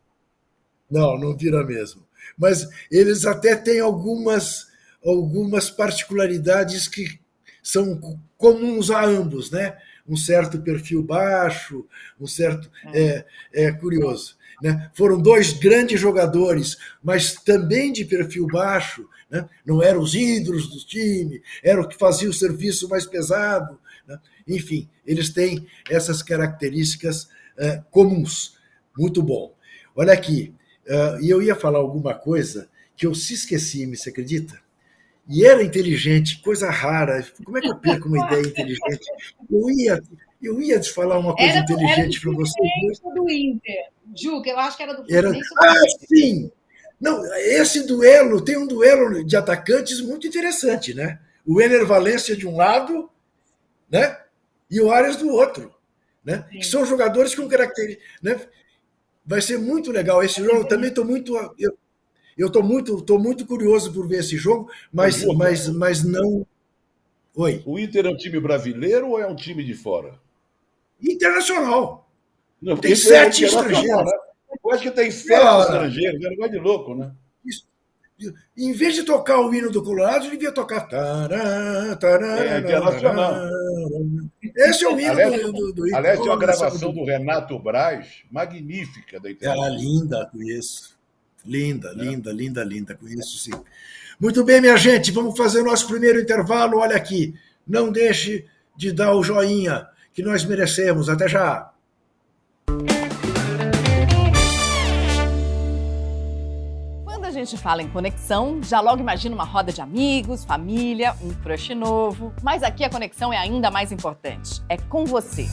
Não, não vira mesmo. Mas eles até têm algumas, algumas particularidades que são comuns a ambos, né? Um certo perfil baixo, um certo. É, é curioso. Né? Foram dois grandes jogadores, mas também de perfil baixo, né? não eram os ídolos do time, eram o que fazia o serviço mais pesado. Né? Enfim, eles têm essas características é, comuns. Muito bom. Olha aqui, Uh, e eu ia falar alguma coisa que eu se esqueci, me se acredita? E era inteligente, coisa rara. Como é que eu perco uma ideia inteligente? Eu ia, eu ia te falar uma coisa era, inteligente para você. Era do Inter. Ju, que eu acho que era do. Era... Ah, sim! Não, esse duelo, tem um duelo de atacantes muito interessante, né? O Ener Valência de um lado, né? E o Arias do outro, né? Que são jogadores com características, né? Vai ser muito legal esse jogo. Eu também estou muito. Eu, eu estou muito, tô muito curioso por ver esse jogo, mas, mas, mas não. Oi. O Inter é um time brasileiro ou é um time de fora? Internacional. Não, tem sete é estrangeiros. Né? Eu acho que tem sete ah, estrangeiros, é um negócio de louco, né? Isso. Em vez de tocar o hino do Colorado, devia tocar. Tará, tará, é internacional. Esse é o hino aliás, do, do, do Aliás, tem uma gravação do Renato Braz, magnífica da internet. Ela linda, conheço. Linda, é. linda, linda, linda, conheço sim. Muito bem, minha gente, vamos fazer o nosso primeiro intervalo. Olha aqui, não deixe de dar o joinha que nós merecemos. Até já. gente fala em conexão, já logo imagina uma roda de amigos, família, um crush novo. Mas aqui a conexão é ainda mais importante. É com você.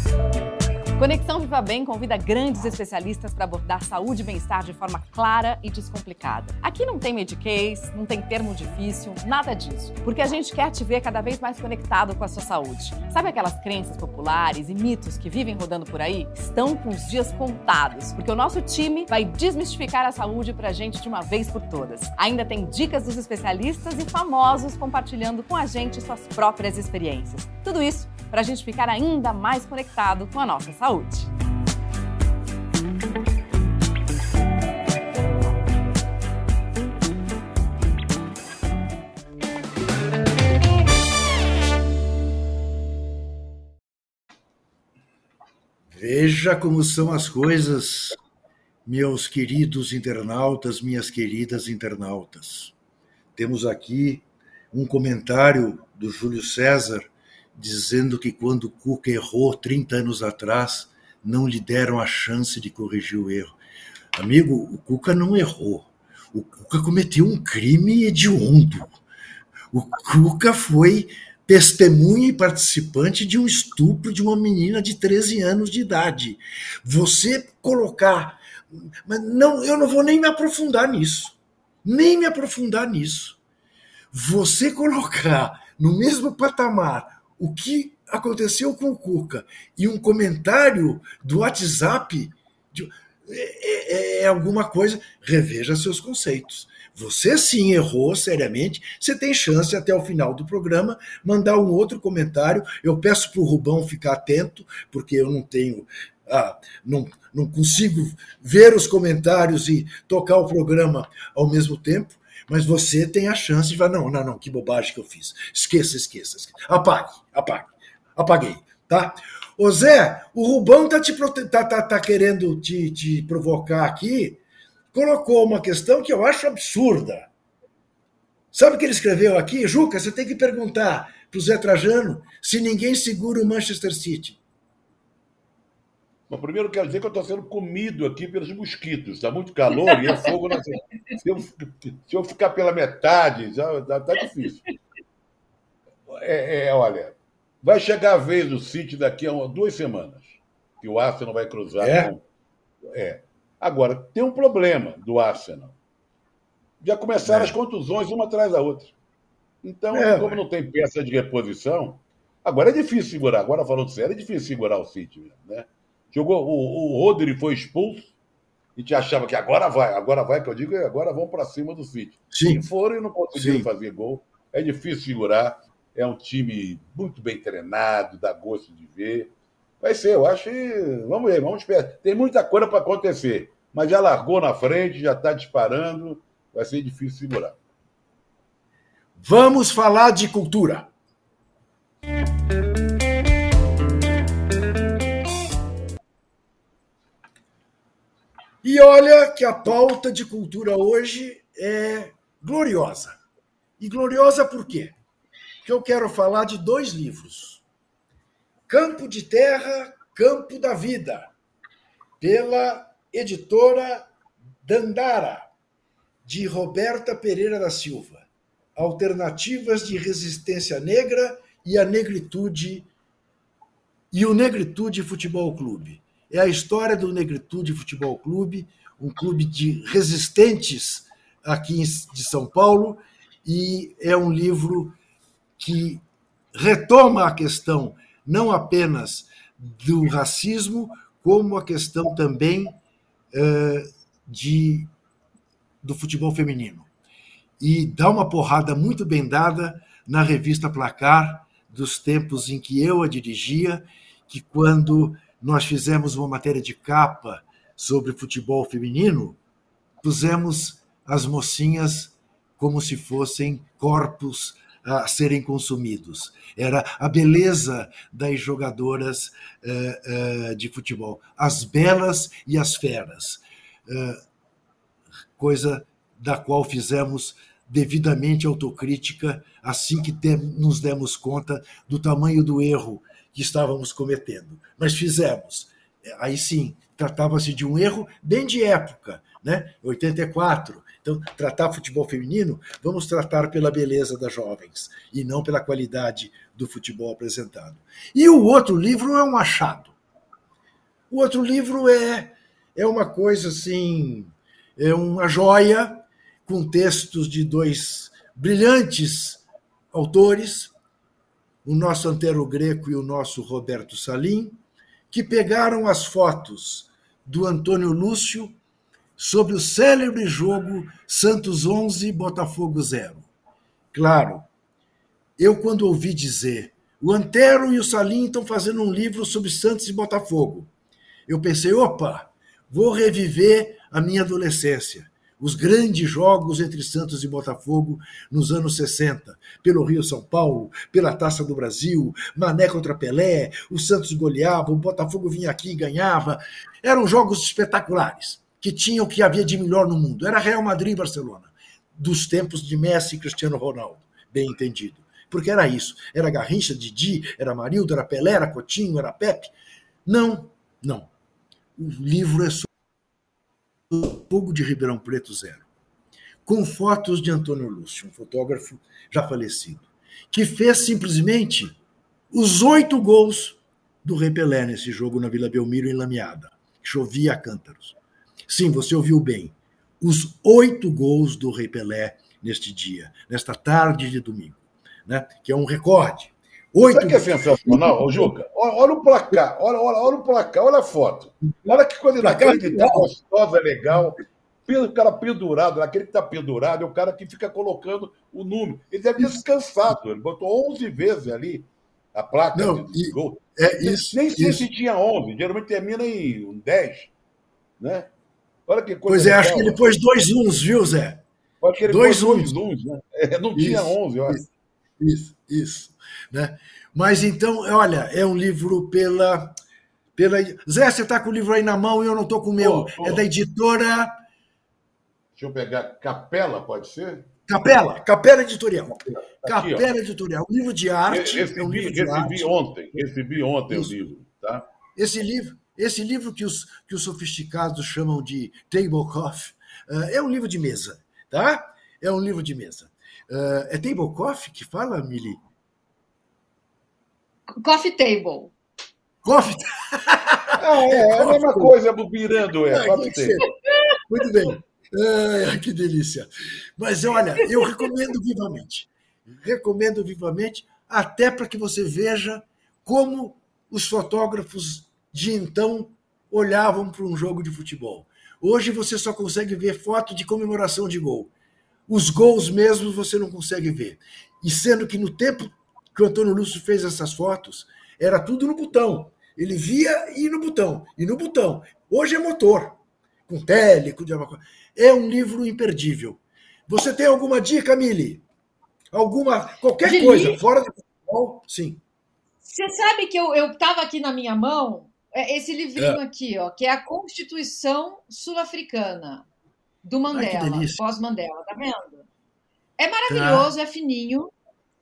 Conexão Viva Bem convida grandes especialistas para abordar saúde e bem-estar de forma clara e descomplicada. Aqui não tem mediquês, não tem termo difícil, nada disso. Porque a gente quer te ver cada vez mais conectado com a sua saúde. Sabe aquelas crenças populares e mitos que vivem rodando por aí? Estão com os dias contados, porque o nosso time vai desmistificar a saúde para a gente de uma vez por todas. Ainda tem dicas dos especialistas e famosos compartilhando com a gente suas próprias experiências. Tudo isso para a gente ficar ainda mais conectado com a nossa saúde. Veja como são as coisas, meus queridos internautas, minhas queridas internautas. Temos aqui um comentário do Júlio César dizendo que quando Cuca errou 30 anos atrás, não lhe deram a chance de corrigir o erro. Amigo, o Cuca não errou. O Cuca cometeu um crime hediondo. O Cuca foi testemunha e participante de um estupro de uma menina de 13 anos de idade. Você colocar. Mas não, eu não vou nem me aprofundar nisso. Nem me aprofundar nisso. Você colocar no mesmo patamar o que aconteceu com o Cuca e um comentário do WhatsApp de, é, é, é alguma coisa. Reveja seus conceitos. Você sim errou seriamente, você tem chance até o final do programa mandar um outro comentário. Eu peço para o Rubão ficar atento, porque eu não tenho. Ah, não, não consigo ver os comentários e tocar o programa ao mesmo tempo, mas você tem a chance de falar: não, não, não, que bobagem que eu fiz. Esqueça, esqueça. esqueça. Apague, apague. Apaguei, tá? Ô Zé, o Rubão tá, te, tá, tá, tá querendo te, te provocar aqui colocou uma questão que eu acho absurda. Sabe o que ele escreveu aqui? Juca, você tem que perguntar para o Zé Trajano se ninguém segura o Manchester City. Bom, primeiro quero dizer que eu estou sendo comido aqui pelos mosquitos. Está muito calor e é fogo. Na... Se, eu, se eu ficar pela metade, já está difícil. É, é, olha, vai chegar a vez do City daqui a duas semanas, que o Arsenal vai cruzar é? com. É. Agora, tem um problema do Arsenal. Já começaram é. as contusões uma atrás da outra. Então, é, como não tem peça de reposição, agora é difícil segurar. Agora, falando sério, é difícil segurar o City. Né? Jogou, o, o Rodri foi expulso, e te achava que agora vai, agora vai, que eu digo, agora vão para cima do City. Sim. E foram e não conseguiram Sim. fazer gol. É difícil segurar. É um time muito bem treinado, dá gosto de ver. Vai ser, eu acho que. Vamos ver, vamos esperar. Tem muita coisa para acontecer. Mas já largou na frente, já está disparando. Vai ser difícil segurar. Vamos falar de cultura. E olha que a pauta de cultura hoje é gloriosa. E gloriosa por quê? Porque eu quero falar de dois livros. Campo de Terra, Campo da Vida, pela editora Dandara, de Roberta Pereira da Silva. Alternativas de resistência negra e a negritude e o Negritude Futebol Clube. É a história do Negritude Futebol Clube, um clube de resistentes aqui de São Paulo, e é um livro que retoma a questão não apenas do racismo, como a questão também uh, de, do futebol feminino. E dá uma porrada muito bem dada na revista Placar, dos tempos em que eu a dirigia, que quando nós fizemos uma matéria de capa sobre futebol feminino, pusemos as mocinhas como se fossem corpos a serem consumidos. Era a beleza das jogadoras uh, uh, de futebol, as belas e as feras, uh, coisa da qual fizemos devidamente autocrítica assim que tem, nos demos conta do tamanho do erro que estávamos cometendo. Mas fizemos. Aí sim, tratava-se de um erro bem de época, né? 84, então, tratar futebol feminino, vamos tratar pela beleza das jovens e não pela qualidade do futebol apresentado. E o outro livro é um achado. O outro livro é, é uma coisa assim, é uma joia com textos de dois brilhantes autores, o nosso Antero Greco e o nosso Roberto Salim, que pegaram as fotos do Antônio Lúcio sobre o célebre jogo Santos 11, Botafogo 0. Claro, eu quando ouvi dizer o Antero e o Salim estão fazendo um livro sobre Santos e Botafogo, eu pensei, opa, vou reviver a minha adolescência. Os grandes jogos entre Santos e Botafogo nos anos 60, pelo Rio São Paulo, pela Taça do Brasil, Mané contra Pelé, o Santos goleava, o Botafogo vinha aqui e ganhava. Eram jogos espetaculares, que tinham o que havia de melhor no mundo. Era Real Madrid e Barcelona, dos tempos de Messi e Cristiano Ronaldo, bem entendido. Porque era isso. Era Garrincha, Didi, era Marildo, era Pelé, era Coutinho, era Pepe. Não, não. O livro é Fogo de Ribeirão Preto Zero, com fotos de Antônio Lúcio, um fotógrafo já falecido, que fez simplesmente os oito gols do Rei Pelé nesse jogo na Vila Belmiro, em Lameada. Chovia a cântaros. Sim, você ouviu bem. Os oito gols do Rei Pelé neste dia, nesta tarde de domingo, né? que é um recorde. Oito Sabe que é sensacional, Ô, Juca? Olha, olha, o placar, olha, olha, olha o placar, olha a foto. Olha que coisa inacreditável, gostosa, legal. O cara pendurado, aquele que está pendurado, é o cara que fica colocando o número. Ele deve ter descansado, ele botou 11 vezes ali a placa Não, de gol. É isso, Nem sei isso. se tinha 11, geralmente termina em 10. Né? Olha que coisa. Pois é, legal. acho que ele pôs dois uns, viu, Zé? Acho que ele dois pôs uns. dois uns, né? É, não tinha isso, 11, eu acho. Isso, isso. Isso. Né? Mas então, olha, é um livro pela. pela... Zé, você está com o livro aí na mão e eu não estou com o meu. Oh, oh. É da editora. Deixa eu pegar. Capela, pode ser? Capela, Capela Editorial. Tá aqui, Capela. Editorial, um livro de arte. Recebi, é um livro de recebi arte. ontem, recebi ontem Isso. o livro. Tá? Esse livro, esse livro que os, que os sofisticados chamam de tablecloth, uh, é um livro de mesa, tá? É um livro de mesa. Uh, é tablecloth que fala, Mili? Coffee table. Coffee ah, é, é, a mesma coisa, virando, é. Ah, coffee table. Muito bem. Ai, que delícia. Mas olha, eu recomendo vivamente. Recomendo vivamente, até para que você veja como os fotógrafos de então olhavam para um jogo de futebol. Hoje você só consegue ver foto de comemoração de gol. Os gols mesmo você não consegue ver. E sendo que no tempo que o Antônio Lúcio fez essas fotos, era tudo no botão. Ele via e no botão, e no botão. Hoje é motor, com tele, com É um livro imperdível. Você tem alguma dica, Mili? Alguma, qualquer de coisa, livro? fora do futebol? Sim. Você sabe que eu estava aqui na minha mão, é, esse livrinho é. aqui, ó, que é a Constituição Sul-Africana, do Mandela, pós-Mandela, tá vendo? É maravilhoso, tá. é fininho,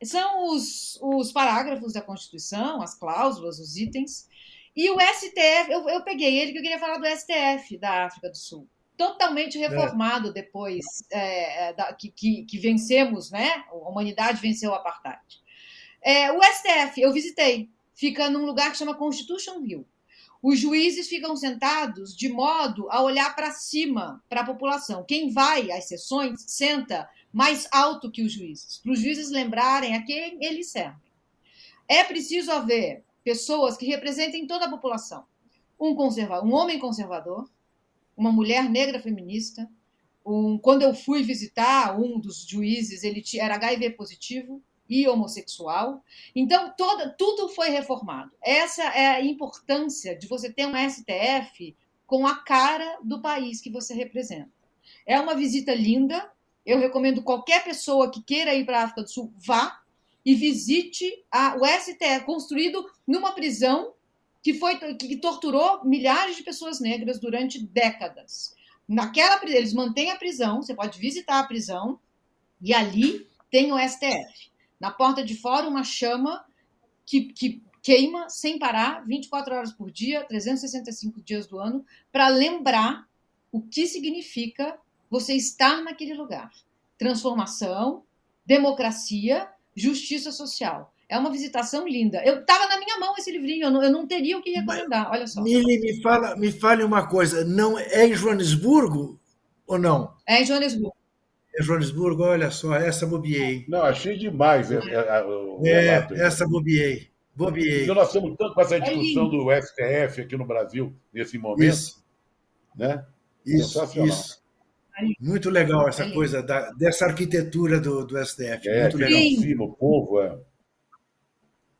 são os, os parágrafos da Constituição, as cláusulas, os itens. E o STF, eu, eu peguei ele que eu queria falar do STF da África do Sul. Totalmente é. reformado é. depois é, da, que, que, que, vencemos, né? A humanidade venceu o apartheid. É, o STF, eu visitei, fica num lugar que chama Constitution Hill. Os juízes ficam sentados de modo a olhar para cima, para a população. Quem vai às sessões senta mais alto que os juízes, para os juízes lembrarem a quem eles servem. É preciso haver pessoas que representem toda a população. Um, conserva um homem conservador, uma mulher negra feminista. Um, quando eu fui visitar um dos juízes, ele era HIV positivo e homossexual. Então, toda, tudo foi reformado. Essa é a importância de você ter um STF com a cara do país que você representa. É uma visita linda, eu recomendo qualquer pessoa que queira ir para a África do Sul, vá e visite a, o STF, construído numa prisão que, foi, que torturou milhares de pessoas negras durante décadas. Naquela eles mantêm a prisão, você pode visitar a prisão, e ali tem o STF. Na porta de fora, uma chama que, que queima sem parar, 24 horas por dia, 365 dias do ano, para lembrar o que significa você estar naquele lugar. Transformação, democracia, justiça social. É uma visitação linda. Eu estava na minha mão esse livrinho, eu não, eu não teria o que recomendar. Olha só. Mili, me fala, me fale uma coisa. Não é em Joanesburgo ou não? É em Joanesburgo. É Joanesburgo, olha só, essa bobiei. Não, achei demais. É, é, é essa bobiei. Bobiei. Porque nós estamos tanto com essa discussão do STF aqui no Brasil, nesse momento. Isso. Né? Isso, isso. Muito legal essa coisa da, dessa arquitetura do, do STF. É, muito legal. Cima, o povo é.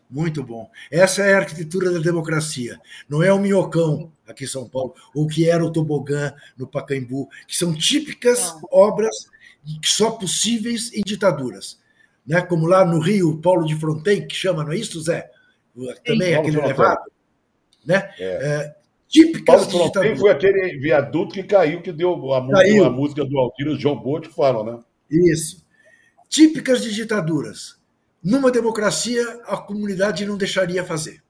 Muito bom. Essa é a arquitetura da democracia. Não é o minhocão aqui em São Paulo, ou que era o tobogã no Pacaembu, que são típicas obras que só possíveis em ditaduras. Né? Como lá no Rio, Paulo de Fronten, que chama, não é isso, Zé? Também Sim, aquele elevado. Né? É. É, típicas Paulo de ditaduras. foi aquele viaduto que caiu, que deu a, caiu. a música do Aldir e João Bote fala, né? Isso. Típicas de ditaduras. Numa democracia, a comunidade não deixaria fazer.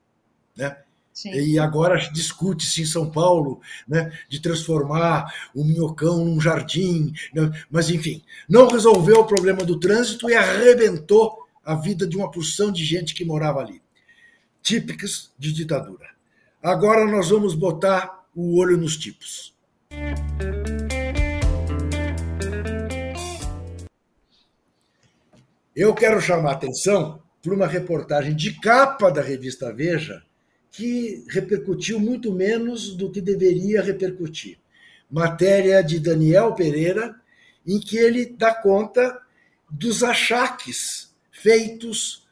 Né? Sim. E agora discute-se em São Paulo né, de transformar o Minhocão num jardim, né, mas enfim, não resolveu o problema do trânsito e arrebentou a vida de uma porção de gente que morava ali. Típicas de ditadura. Agora nós vamos botar o olho nos tipos. Eu quero chamar a atenção para uma reportagem de capa da revista Veja que repercutiu muito menos do que deveria repercutir. Matéria de Daniel Pereira, em que ele dá conta dos achaques feitos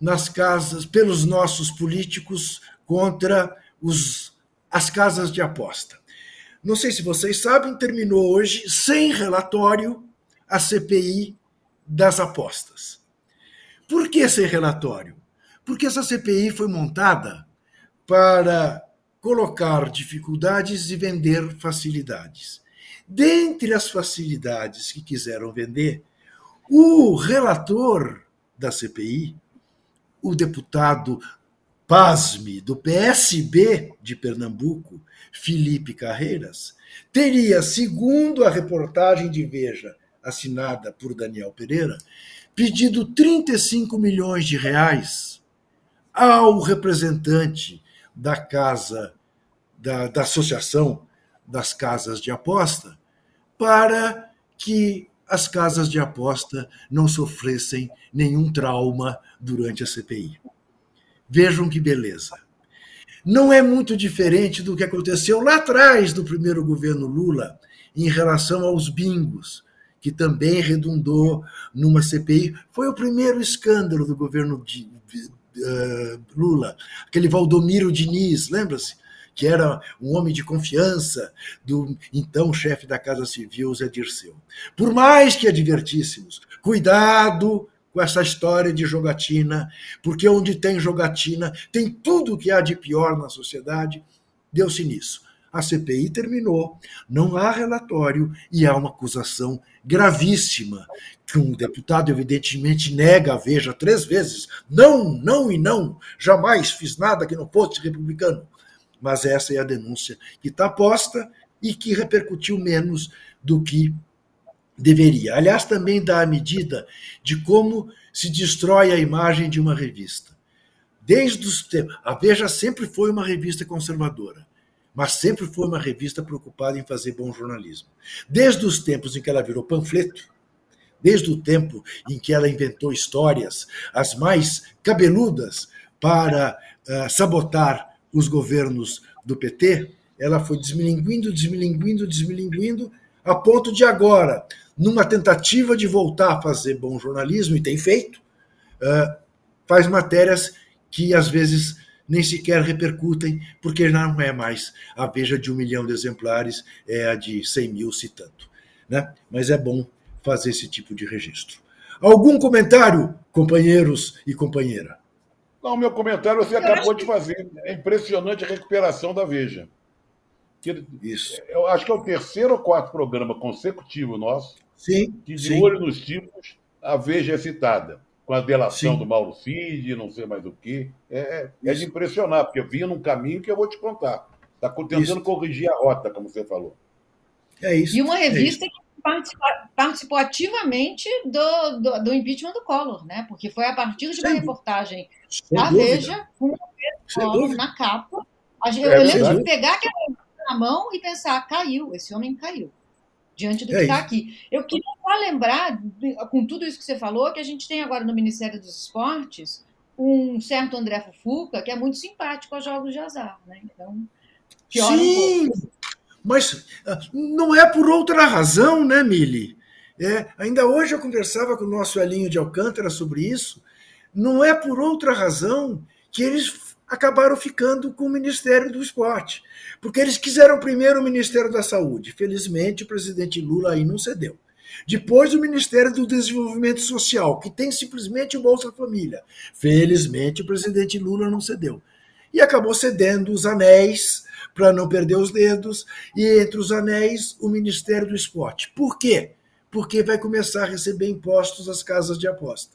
nas casas pelos nossos políticos contra os, as casas de aposta. Não sei se vocês sabem, terminou hoje sem relatório a CPI das apostas. Por que sem relatório? Porque essa CPI foi montada para colocar dificuldades e vender facilidades. Dentre as facilidades que quiseram vender, o relator da CPI, o deputado pasme do PSB de Pernambuco, Felipe Carreiras, teria, segundo a reportagem de Veja, assinada por Daniel Pereira, pedido 35 milhões de reais ao representante da casa, da, da Associação das Casas de Aposta, para que as casas de aposta não sofressem nenhum trauma durante a CPI. Vejam que beleza. Não é muito diferente do que aconteceu lá atrás do primeiro governo Lula em relação aos bingos, que também redundou numa CPI. Foi o primeiro escândalo do governo uh, Lula, aquele Valdomiro Diniz, lembra-se? Que era um homem de confiança do então chefe da Casa Civil, Zé Dirceu. Por mais que advertíssemos, cuidado com essa história de jogatina, porque onde tem jogatina, tem tudo que há de pior na sociedade, deu-se nisso. A CPI terminou, não há relatório e há uma acusação gravíssima que um deputado evidentemente nega a Veja três vezes. Não, não e não, jamais fiz nada que não fosse republicano. Mas essa é a denúncia que está posta e que repercutiu menos do que deveria. Aliás, também dá a medida de como se destrói a imagem de uma revista. Desde os tempos. A Veja sempre foi uma revista conservadora mas sempre foi uma revista preocupada em fazer bom jornalismo. Desde os tempos em que ela virou panfleto, desde o tempo em que ela inventou histórias, as mais cabeludas, para uh, sabotar os governos do PT, ela foi desmilinguindo, desmilinguindo, desmilinguindo, a ponto de agora, numa tentativa de voltar a fazer bom jornalismo, e tem feito, uh, faz matérias que às vezes nem sequer repercutem, porque não é mais a Veja de um milhão de exemplares, é a de 100 mil, se tanto. Né? Mas é bom fazer esse tipo de registro. Algum comentário, companheiros e companheira? Não, meu comentário você acabou de fazer. É impressionante a recuperação da Veja. Isso. Eu acho que é o terceiro ou quarto programa consecutivo nosso sim, que, de sim. olho nos tipos, a Veja é citada com a delação Sim. do Mauro Cid, não sei mais o quê. É, é, é de impressionar, porque eu vinha num caminho que eu vou te contar. Está tentando isso. corrigir a rota, como você falou. É isso. E uma é revista é que participou, participou ativamente do, do, do, impeachment do Collor, né? Porque foi a partir de uma Sem reportagem da Veja, com o Collor na capa. Eu, é, lembro de pegar aquela na mão e pensar, caiu, esse homem caiu diante do que está aqui. Eu queria só lembrar, com tudo isso que você falou, que a gente tem agora no Ministério dos Esportes um certo André Fufuca, que é muito simpático aos jogos de azar. Né? Então, Sim, um mas ah, não é por outra razão, né, Mili? É, ainda hoje eu conversava com o nosso Elinho de Alcântara sobre isso. não é por outra razão que eles acabaram ficando com o Ministério do Esporte. Porque eles quiseram primeiro o Ministério da Saúde. Felizmente, o presidente Lula aí não cedeu. Depois, o Ministério do Desenvolvimento Social, que tem simplesmente o Bolsa Família. Felizmente, o presidente Lula não cedeu. E acabou cedendo os anéis para não perder os dedos, e entre os anéis, o Ministério do Esporte. Por quê? Porque vai começar a receber impostos as casas de aposta.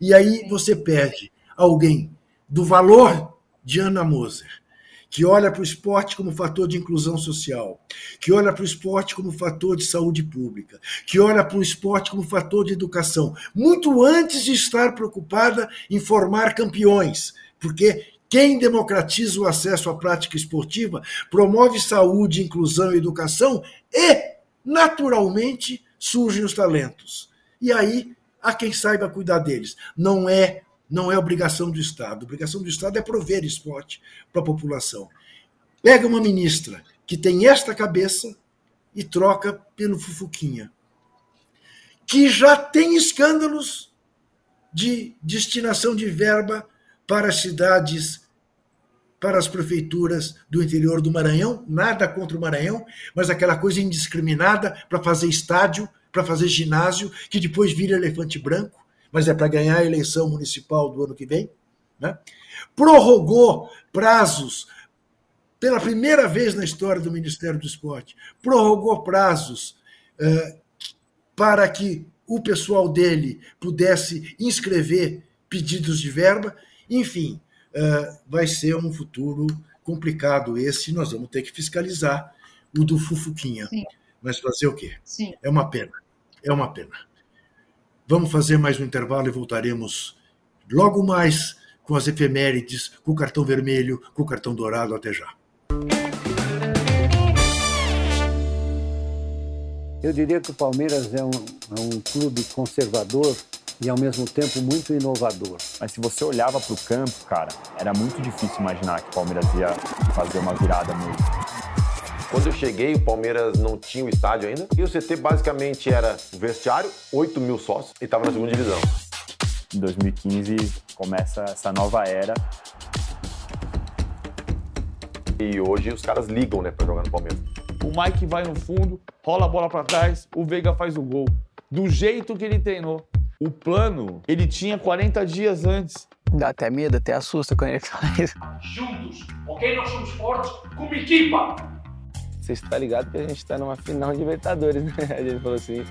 E aí você perde alguém do valor de Ana Moser, que olha para o esporte como fator de inclusão social, que olha para o esporte como fator de saúde pública, que olha para o esporte como fator de educação, muito antes de estar preocupada em formar campeões, porque quem democratiza o acesso à prática esportiva promove saúde, inclusão e educação e, naturalmente, surgem os talentos. E aí, há quem saiba cuidar deles. Não é não é obrigação do Estado. A obrigação do Estado é prover esporte para a população. Pega uma ministra que tem esta cabeça e troca pelo Fufuquinha, que já tem escândalos de destinação de verba para as cidades, para as prefeituras do interior do Maranhão, nada contra o Maranhão, mas aquela coisa indiscriminada para fazer estádio, para fazer ginásio, que depois vira elefante branco mas é para ganhar a eleição municipal do ano que vem. Né? Prorrogou prazos, pela primeira vez na história do Ministério do Esporte, prorrogou prazos uh, para que o pessoal dele pudesse inscrever pedidos de verba. Enfim, uh, vai ser um futuro complicado esse, nós vamos ter que fiscalizar o do Fufuquinha. Sim. Mas fazer o quê? Sim. É uma pena. É uma pena. Vamos fazer mais um intervalo e voltaremos logo mais com as efemérides, com o cartão vermelho, com o cartão dourado. Até já. Eu diria que o Palmeiras é um, é um clube conservador e ao mesmo tempo muito inovador. Mas se você olhava para o campo, cara, era muito difícil imaginar que o Palmeiras ia fazer uma virada mesmo. Quando eu cheguei, o Palmeiras não tinha o estádio ainda. E o CT basicamente era o vestiário, 8 mil sócios, e estava na segunda divisão. Em 2015 começa essa nova era. E hoje os caras ligam, né, pra jogar no Palmeiras. O Mike vai no fundo, rola a bola para trás, o Veiga faz o gol. Do jeito que ele treinou. O plano, ele tinha 40 dias antes. Dá até medo, até assusta quando ele faz. Juntos, ok? Nós somos fortes como equipa. Você está ligado que a gente está numa final de Libertadores, né? A gente falou assim.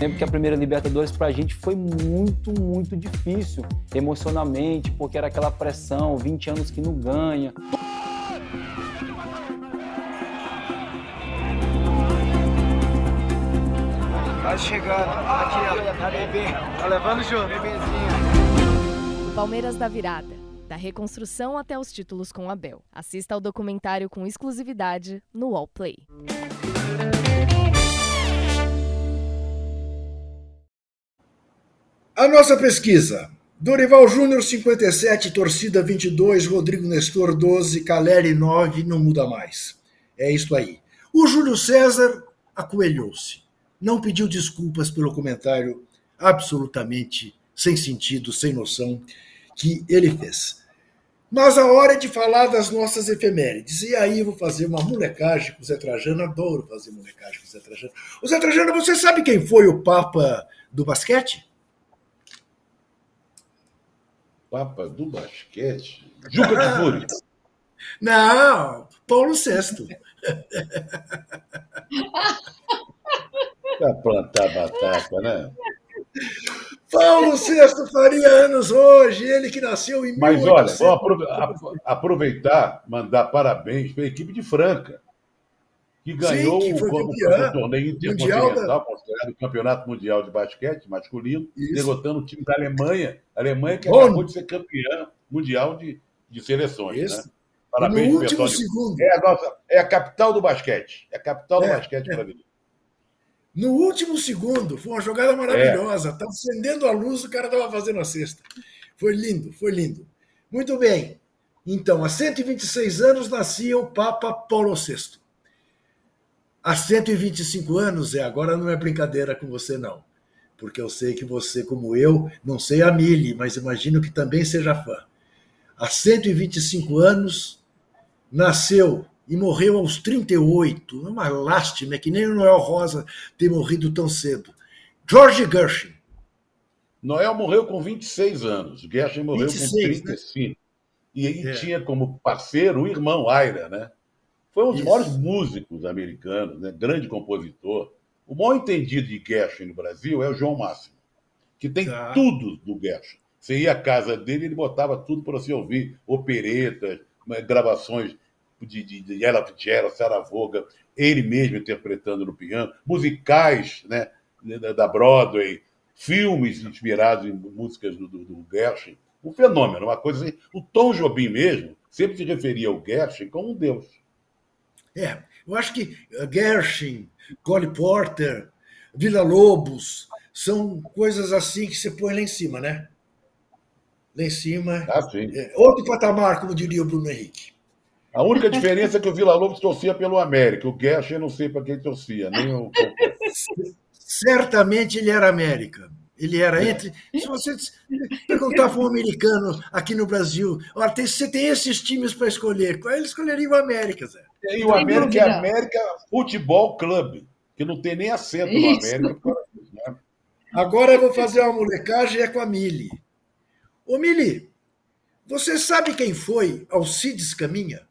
Lembro que a primeira Libertadores para a gente foi muito, muito difícil, emocionalmente, porque era aquela pressão, 20 anos que não ganha. Vai chegando, aqui ó, a bebê, tá levando junto, bebezinho. Palmeiras da Virada da reconstrução até os títulos com Abel. Assista ao documentário com exclusividade no Allplay. A nossa pesquisa. Dorival Júnior 57, torcida 22, Rodrigo Nestor 12, Caleri 9, não muda mais. É isso aí. O Júlio César acoelhou-se. Não pediu desculpas pelo comentário absolutamente sem sentido, sem noção que ele fez. Mas a hora é de falar das nossas efemérides. E aí eu vou fazer uma molecagem com o Zé Trajano. Adoro fazer molecagem com o Zé Trajano. O Zé Trajano, você sabe quem foi o Papa do basquete? Papa do basquete? Juca de Fúria. Não, Paulo VI. Pra plantar batata, né? Paulo VI faria anos hoje, ele que nasceu em Mas 1800. olha, vou aproveitar, mandar parabéns para a equipe de Franca, que ganhou Sim, que o, o, o, torneio intercontinental, considerado o Campeonato Mundial de Basquete masculino, Isso. derrotando o time da Alemanha. A Alemanha que Bom. acabou de ser campeã mundial de, de seleções. Né? Isso. Né? Parabéns, no último segundo. É a, nossa, é a capital do basquete. É a capital é, do basquete é. No último segundo, foi uma jogada maravilhosa. Estava é. acendendo a luz, o cara estava fazendo a cesta. Foi lindo, foi lindo. Muito bem. Então, há 126 anos nascia o Papa Paulo VI. Há 125 anos, é agora não é brincadeira com você, não. porque eu sei que você, como eu, não sei a Mili, mas imagino que também seja fã. Há 125 anos, nasceu e morreu aos 38. Uma lástima, é que nem o Noel Rosa ter morrido tão cedo. George Gershwin. Noel morreu com 26 anos, Gershwin morreu 26, com 35. Né? E ele é. tinha como parceiro o irmão Aira, né? Foi um dos Isso. maiores músicos americanos, né? grande compositor. O maior entendido de Gershwin no Brasil é o João Máximo, que tem tá. tudo do Gershwin. Você ia à casa dele, ele botava tudo para você ouvir, operetas, né, gravações de, de, de Ella Fitzgerald, Sarah Vaughan, ele mesmo interpretando no piano, musicais né, da Broadway, filmes inspirados em músicas do, do, do Gershwin. Um fenômeno, uma coisa assim. O Tom Jobim mesmo sempre se referia ao Gershwin como um deus. É, eu acho que Gershwin, Cole Porter, Vila Lobos, são coisas assim que você põe lá em cima, né? Lá em cima. Ah, sim. É, outro patamar, como diria o Bruno Henrique. A única diferença é que o Vila Lobos torcia pelo América. O Gershwin eu não sei para quem torcia, nem o. Certamente ele era América. Ele era entre. Se você perguntar para um americano aqui no Brasil, olha, você tem esses times para escolher, qual ele escolheria o América, Zé? E o América é América Futebol Clube, que não tem nem acento no América. Né? Agora eu vou fazer uma molecagem é com a Mili. Ô Mili, você sabe quem foi Alcides Caminha?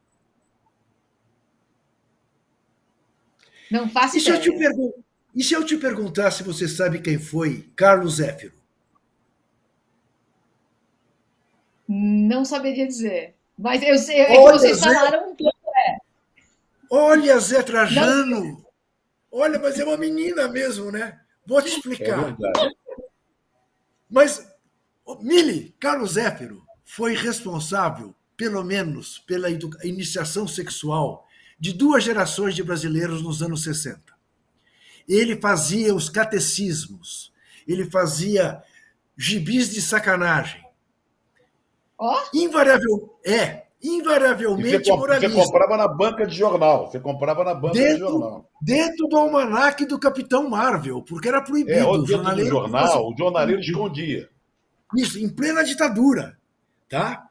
Não faço e se pergun... E se eu te perguntar se você sabe quem foi Carlos Zéfiro? Não saberia dizer. Mas eu sei, é Olha, vocês Zé... falaram um pouco, é. Olha, Zé Trajano! Não. Olha, mas é uma menina mesmo, né? Vou te explicar. É mas, Mili, Carlos Zéfiro foi responsável, pelo menos, pela iniciação sexual de duas gerações de brasileiros nos anos 60. Ele fazia os catecismos, ele fazia gibis de sacanagem. Oh? Invariável, é, invariavelmente você, moralista. Você comprava na banca de jornal. Você comprava na banca dentro, de jornal. Dentro do almanaque do Capitão Marvel, porque era proibido. É, o jornaleiro, do jornal, o jornaleiro escondia. Isso, em plena ditadura. Tá?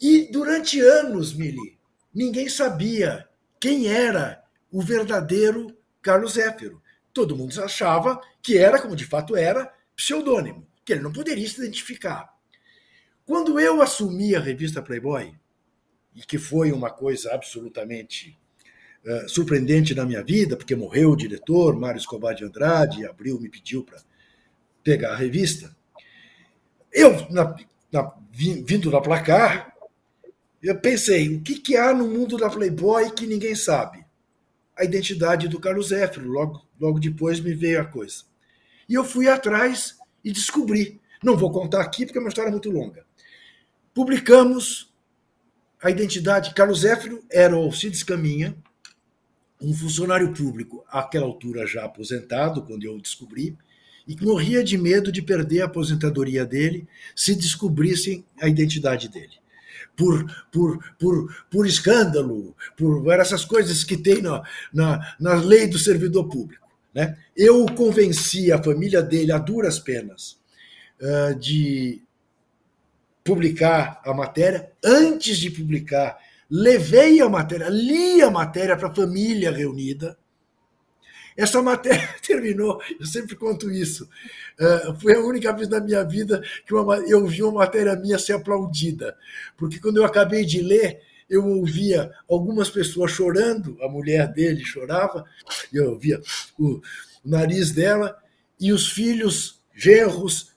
E durante anos, Mili, ninguém sabia quem era o verdadeiro Carlos Zéfiro. Todo mundo achava que era, como de fato era, pseudônimo, que ele não poderia se identificar. Quando eu assumi a revista Playboy, e que foi uma coisa absolutamente uh, surpreendente na minha vida, porque morreu o diretor, Mário Escobar de Andrade, e Abril me pediu para pegar a revista, eu, na, na, vindo da placar, eu pensei, o que, que há no mundo da Playboy que ninguém sabe? A identidade do Carlos Zéfiro. Logo, logo depois me veio a coisa. E eu fui atrás e descobri. Não vou contar aqui porque é uma história muito longa. Publicamos a identidade. Carlos Zéfiro era o Alcides Caminha, um funcionário público, àquela altura já aposentado, quando eu descobri, e que morria de medo de perder a aposentadoria dele se descobrissem a identidade dele por, por, por, por escândalo, por essas coisas que tem na, na, na lei do servidor público. Né? Eu convenci a família dele, a duras penas, uh, de publicar a matéria. Antes de publicar, levei a matéria, li a matéria para a família reunida essa matéria terminou, eu sempre conto isso. Uh, foi a única vez na minha vida que uma, eu vi uma matéria minha ser aplaudida. Porque quando eu acabei de ler, eu ouvia algumas pessoas chorando, a mulher dele chorava, eu ouvia o, o nariz dela, e os filhos, genros,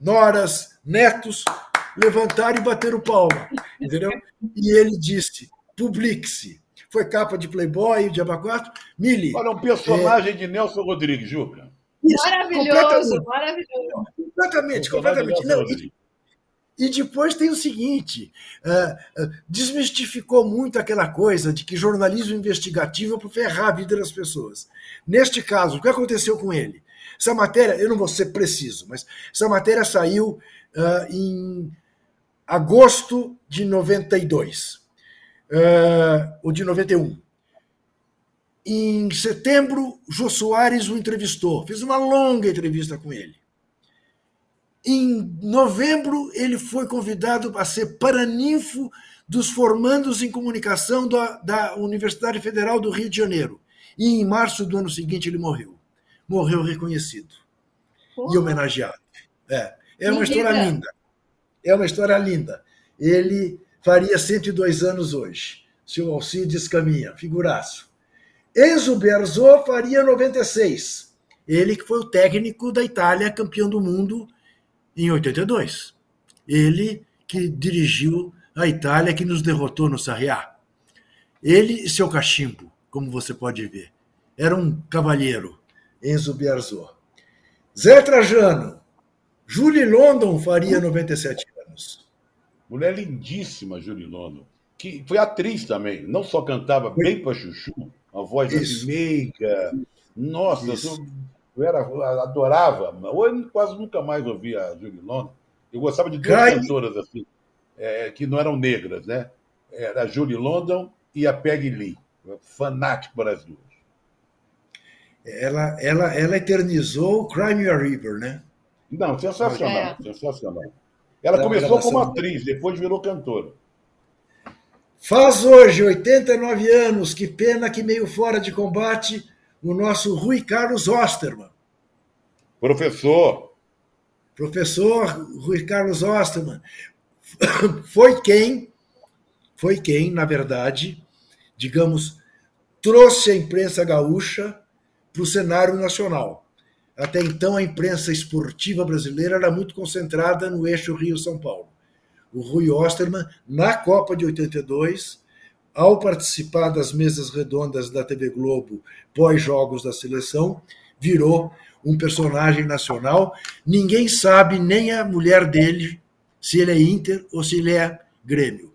noras, netos levantaram e bateram palma, entendeu? E ele disse: publique-se foi capa de Playboy, de Abacuato. Mili. Olha, um personagem é... de Nelson Rodrigues, Juca. maravilhoso, maravilhoso. Completamente, completamente. Não, e, e, depois tem o seguinte: uh, uh, desmistificou muito aquela coisa de que jornalismo investigativo é para ferrar a vida das pessoas. Neste caso, o que aconteceu com ele? Essa matéria, eu não vou ser preciso, mas essa matéria saiu uh, em agosto de 92 uh, o de 91. Em setembro, Jô Soares o entrevistou, fez uma longa entrevista com ele. Em novembro, ele foi convidado a ser paraninfo dos formandos em comunicação da, da Universidade Federal do Rio de Janeiro. E em março do ano seguinte ele morreu. Morreu reconhecido Porra. e homenageado. É, é uma história linda. É uma história linda. Ele faria 102 anos hoje. Seu Alcides Caminha, figuraço. Enzo Berzot faria 96. Ele que foi o técnico da Itália, campeão do mundo em 82. Ele que dirigiu a Itália, que nos derrotou no Sarriá. Ele e seu cachimbo, como você pode ver. Era um cavalheiro, Enzo Berzot. Zé Trajano, Julie London faria 97 anos. Mulher lindíssima, Julie London. Que foi atriz também, não só cantava bem para Chuchu, uma voz meiga. Nossa, eu, eu, era, eu adorava. Eu quase nunca mais ouvi a Julie London. Eu gostava de duas Cai... cantoras assim, é, que não eram negras, né? Era a Julie London e a Peggy Lee. Fanático para as duas. Ela, ela, ela eternizou o Crime River, né? Não, sensacional, é. sensacional. Ela começou como atriz, depois virou cantora. Faz hoje 89 anos, que pena que meio fora de combate, o nosso Rui Carlos Osterman. Professor. Professor Rui Carlos Osterman. Foi quem, foi quem, na verdade, digamos, trouxe a imprensa gaúcha para o cenário nacional. Até então, a imprensa esportiva brasileira era muito concentrada no eixo Rio-São Paulo. O Rui Osterman, na Copa de 82, ao participar das mesas redondas da TV Globo pós-jogos da seleção, virou um personagem nacional. Ninguém sabe, nem a mulher dele, se ele é Inter ou se ele é Grêmio.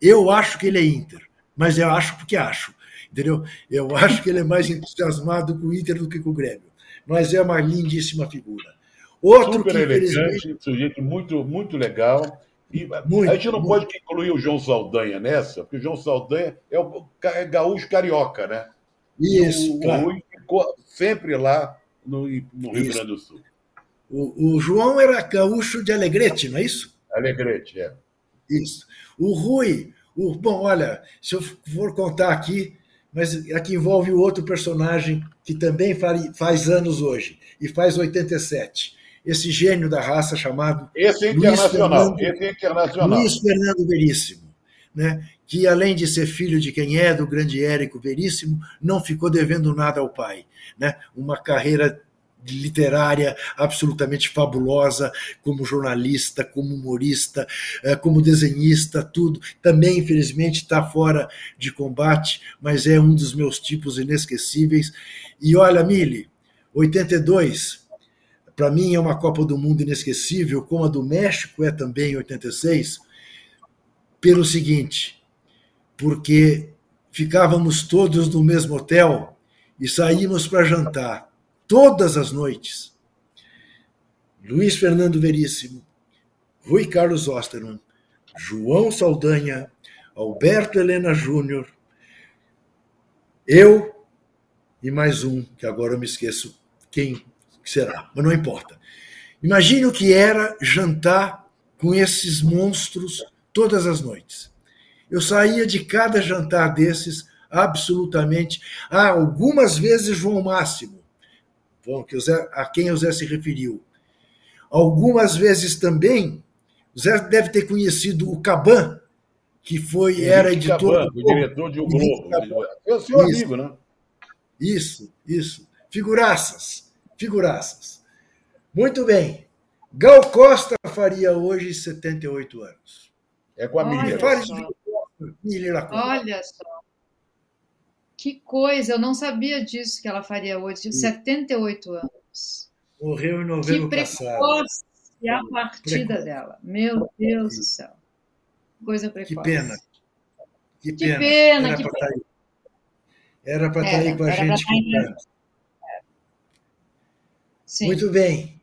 Eu acho que ele é Inter, mas eu acho porque acho. Entendeu? Eu acho que ele é mais entusiasmado com o Inter do que com o Grêmio mas é uma lindíssima figura. Outro Super que, elegante, sujeito muito, muito legal. E muito, a gente não muito. pode incluir o João Saldanha nessa, porque o João Saldanha é o é gaúcho carioca, né? Isso. O, claro. Rui ficou sempre lá no, no Rio Grande do Sul. O, o, João era gaúcho de Alegrete, não é isso? Alegrete, é. Isso. O Rui, o, bom, olha, se eu for contar aqui, mas aqui envolve o outro personagem que também faz anos hoje, e faz 87. Esse gênio da raça chamado. Esse é internacional. Luiz Fernando, esse é internacional. Luiz Fernando Veríssimo, né? que além de ser filho de quem é, do grande Érico Veríssimo, não ficou devendo nada ao pai. Né? Uma carreira literária absolutamente fabulosa, como jornalista, como humorista, eh, como desenhista, tudo. Também, infelizmente, está fora de combate, mas é um dos meus tipos inesquecíveis. E olha, Mili, 82, para mim é uma Copa do Mundo inesquecível, como a do México é também em 86, pelo seguinte, porque ficávamos todos no mesmo hotel e saímos para jantar todas as noites. Luiz Fernando Veríssimo, Rui Carlos Osterman, João Saldanha, Alberto Helena Júnior, eu e mais um, que agora eu me esqueço quem será, mas não importa. Imagine o que era jantar com esses monstros todas as noites. Eu saía de cada jantar desses absolutamente. Ah, algumas vezes João Máximo, bom, que Zé, a quem o Zé se referiu. Algumas vezes também, o Zé deve ter conhecido o Caban, que foi, Henrique era editor. Caban, o diretor de O Globo. É o seu isso, amigo, né? Isso, isso. Figuraças, figuraças. Muito bem. Gal Costa faria hoje 78 anos. É com a Miriam. Olha só. Que coisa, eu não sabia disso que ela faria hoje, de 78 anos. Morreu em novembro que precoce a partida precoce. dela. Meu Deus do céu. Coisa precoce. Que pena. Que pena. Que pena. Era para estar tá aí. Era para estar aí com a gente. Sim. Muito bem.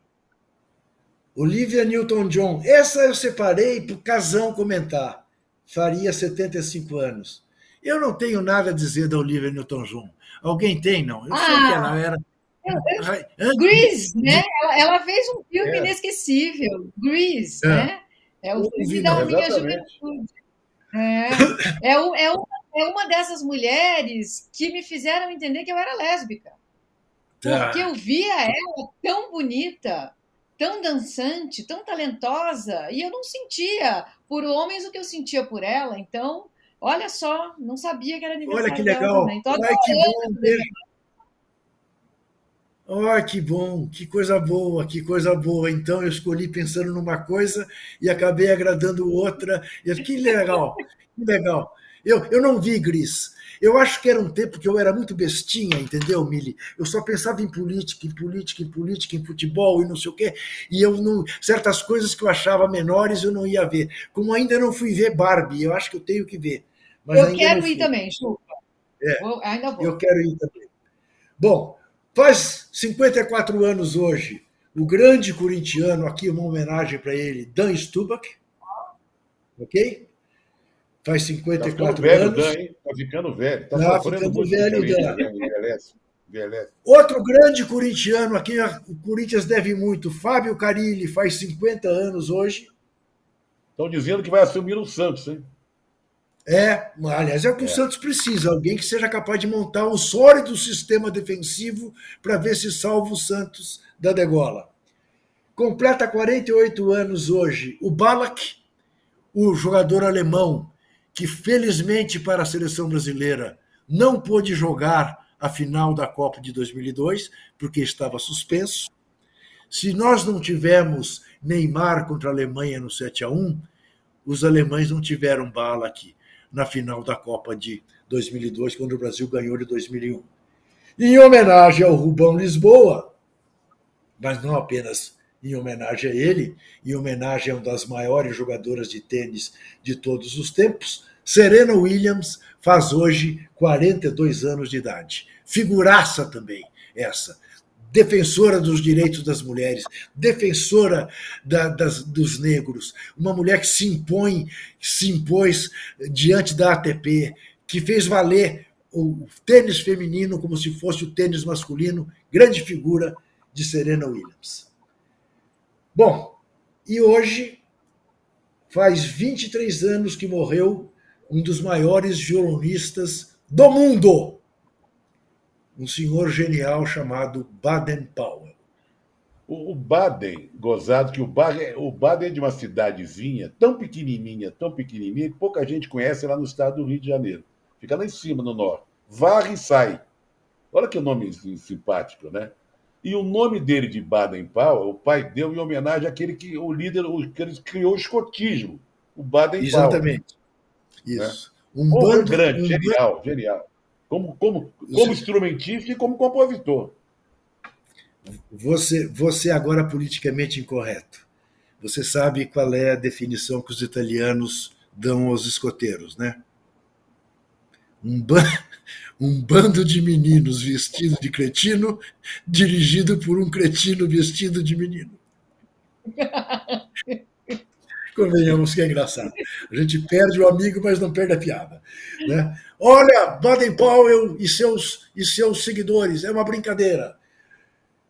Olivia Newton-John. Essa eu separei para o Casão comentar. Faria 75 anos. Eu não tenho nada a dizer da Olivia Newton-John. Alguém tem, não? Eu Ah, sei que ela era. Grease, né? Ela, ela fez um filme É. inesquecível, Grease, É. né? É o Eu filme da minha exatamente. juventude. É, é, é uma, é uma dessas mulheres que me fizeram entender que eu era lésbica. Tá. Porque eu via ela tão bonita, tão dançante, tão talentosa, e eu não sentia por homens o que eu sentia por ela. Então, olha só, não sabia que era aniversário Olha que dela legal. Tô Ai, que bom. Ai, que bom, que coisa boa, que coisa boa. Então eu escolhi pensando numa coisa e acabei agradando outra. Que legal, que legal. Eu, eu não vi Gris. Eu acho que era um tempo que eu era muito bestinha, entendeu, Mili? Eu só pensava em política, em política, em política, em futebol e não sei o quê. E eu não. Certas coisas que eu achava menores eu não ia ver. Como ainda não fui ver Barbie, eu acho que eu tenho que ver. Mas eu ainda quero ir também, Chupa. É. Vou- ainda vou. Eu quero ir também. Bom, faz 54 anos hoje, o grande corintiano, aqui uma homenagem para ele, Dan Stubach, ok? Faz Tá ficando 54 velho, anos. Dan, hein? Tá ficando velho. Tá, Tá ficando velho, Dan. né? Envelhece, envelhece. Outro grande corintiano, aqui o Corinthians deve muito, Fábio Carilli, faz 50 anos hoje. Estão dizendo que vai assumir o Santos, hein? É, aliás, é o que o Santos precisa, alguém que seja capaz de montar um sólido sistema defensivo para ver se salva o Santos da degola. Completa 48 anos hoje o Balak, o jogador alemão que felizmente para a seleção brasileira não pôde jogar a final da Copa de 2002 porque estava suspenso. Se nós não tivermos Neymar contra a Alemanha no 7 a 1, os alemães não tiveram bala aqui na final da Copa de 2002, quando o Brasil ganhou de 2001. Em homenagem ao Rubão Lisboa, mas não apenas em homenagem a ele, em homenagem a uma das maiores jogadoras de tênis de todos os tempos, Serena Williams faz hoje 42 anos de idade. Figuraça também essa. Defensora dos direitos das mulheres, defensora da- das- dos negros, uma mulher que se impõe, se impôs diante da ATP, que fez valer o tênis feminino como se fosse o tênis masculino, grande figura de Serena Williams. Bom, e hoje faz 23 anos que morreu um dos maiores violonistas do mundo, um senhor genial chamado Baden Powell. O, Baden, gozado, que o Baden, o Baden é de uma cidadezinha tão pequenininha, tão pequenininha, que pouca gente conhece lá no estado do Rio de Janeiro. Fica lá em cima, no norte. Varre e sai. Olha que nome simpático, né? E o nome dele de Baden Powell, o pai deu em homenagem àquele que o líder, o que ele criou o escotismo, o Baden Powell. Exatamente. Isso. Um Um bando- grande, um genial, genial. Como, como, como instrumentista e como compositor. Você, você agora politicamente incorreto. Você sabe qual é a definição que os italianos dão aos escoteiros, né? Um, ba- um bando de meninos vestidos de cretino, dirigido por um cretino vestido de menino. Convenhamos que é engraçado. A gente perde o amigo, mas não perde a piada. Né? Olha, Baden Powell e seus, e seus seguidores, é uma brincadeira.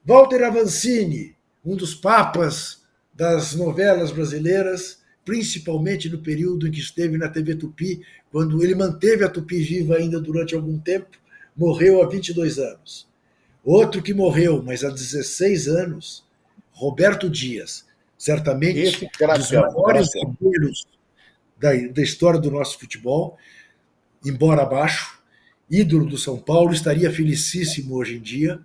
Walter Avancini, um dos papas das novelas brasileiras, principalmente no período em que esteve na TV Tupi, quando ele manteve a Tupi viva ainda durante algum tempo, morreu há 22 anos. Outro que morreu, mas há 16 anos, Roberto Dias, certamente Esse dos maiores zagueiros da, da história do nosso futebol, embora abaixo, ídolo do São Paulo, estaria felicíssimo hoje em dia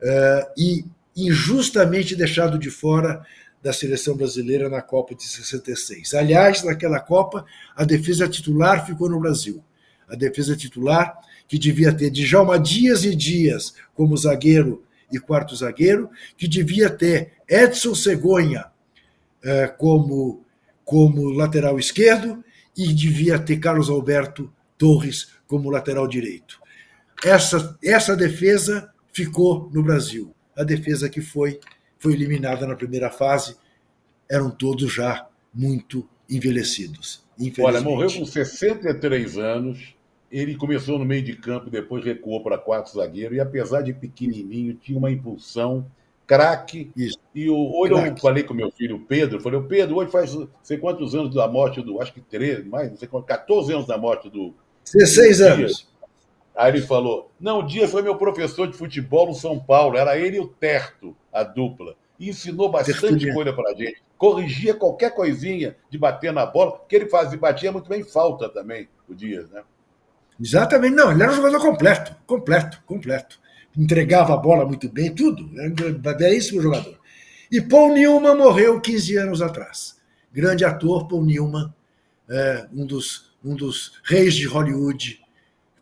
eh, e injustamente deixado de fora da seleção brasileira na Copa de 66. Aliás, naquela Copa, a defesa titular ficou no Brasil. A defesa titular, que devia ter Djalma Dias e Dias como zagueiro e quarto zagueiro, que devia ter Edson Cegonha como, como lateral esquerdo e devia ter Carlos Alberto Torres como lateral direito. Essa, essa defesa ficou no Brasil. A defesa que foi foi eliminada na primeira fase, eram todos já muito envelhecidos. Olha, morreu com 63 anos ele começou no meio de campo, depois recuou para quatro zagueiro, e apesar de pequenininho, tinha uma impulsão, craque. E o, hoje eu falei com meu filho Pedro, falei, o Pedro, hoje faz não sei quantos anos da morte do, acho que 13, mais, não sei quantos, 14 anos da morte do... 16 do anos. Aí ele falou, não, o Dias foi meu professor de futebol no São Paulo, era ele e o Terto, a dupla. E ensinou bastante coisa para a gente. Corrigia qualquer coisinha de bater na bola, porque ele fazia, batia muito bem falta também, o Dias, né? Exatamente, não, ele era um jogador completo, completo, completo. Entregava a bola muito bem, tudo. Era um belíssimo jogador. E Paul Newman morreu 15 anos atrás. Grande ator, Paul Newman, é, um, dos, um dos reis de Hollywood,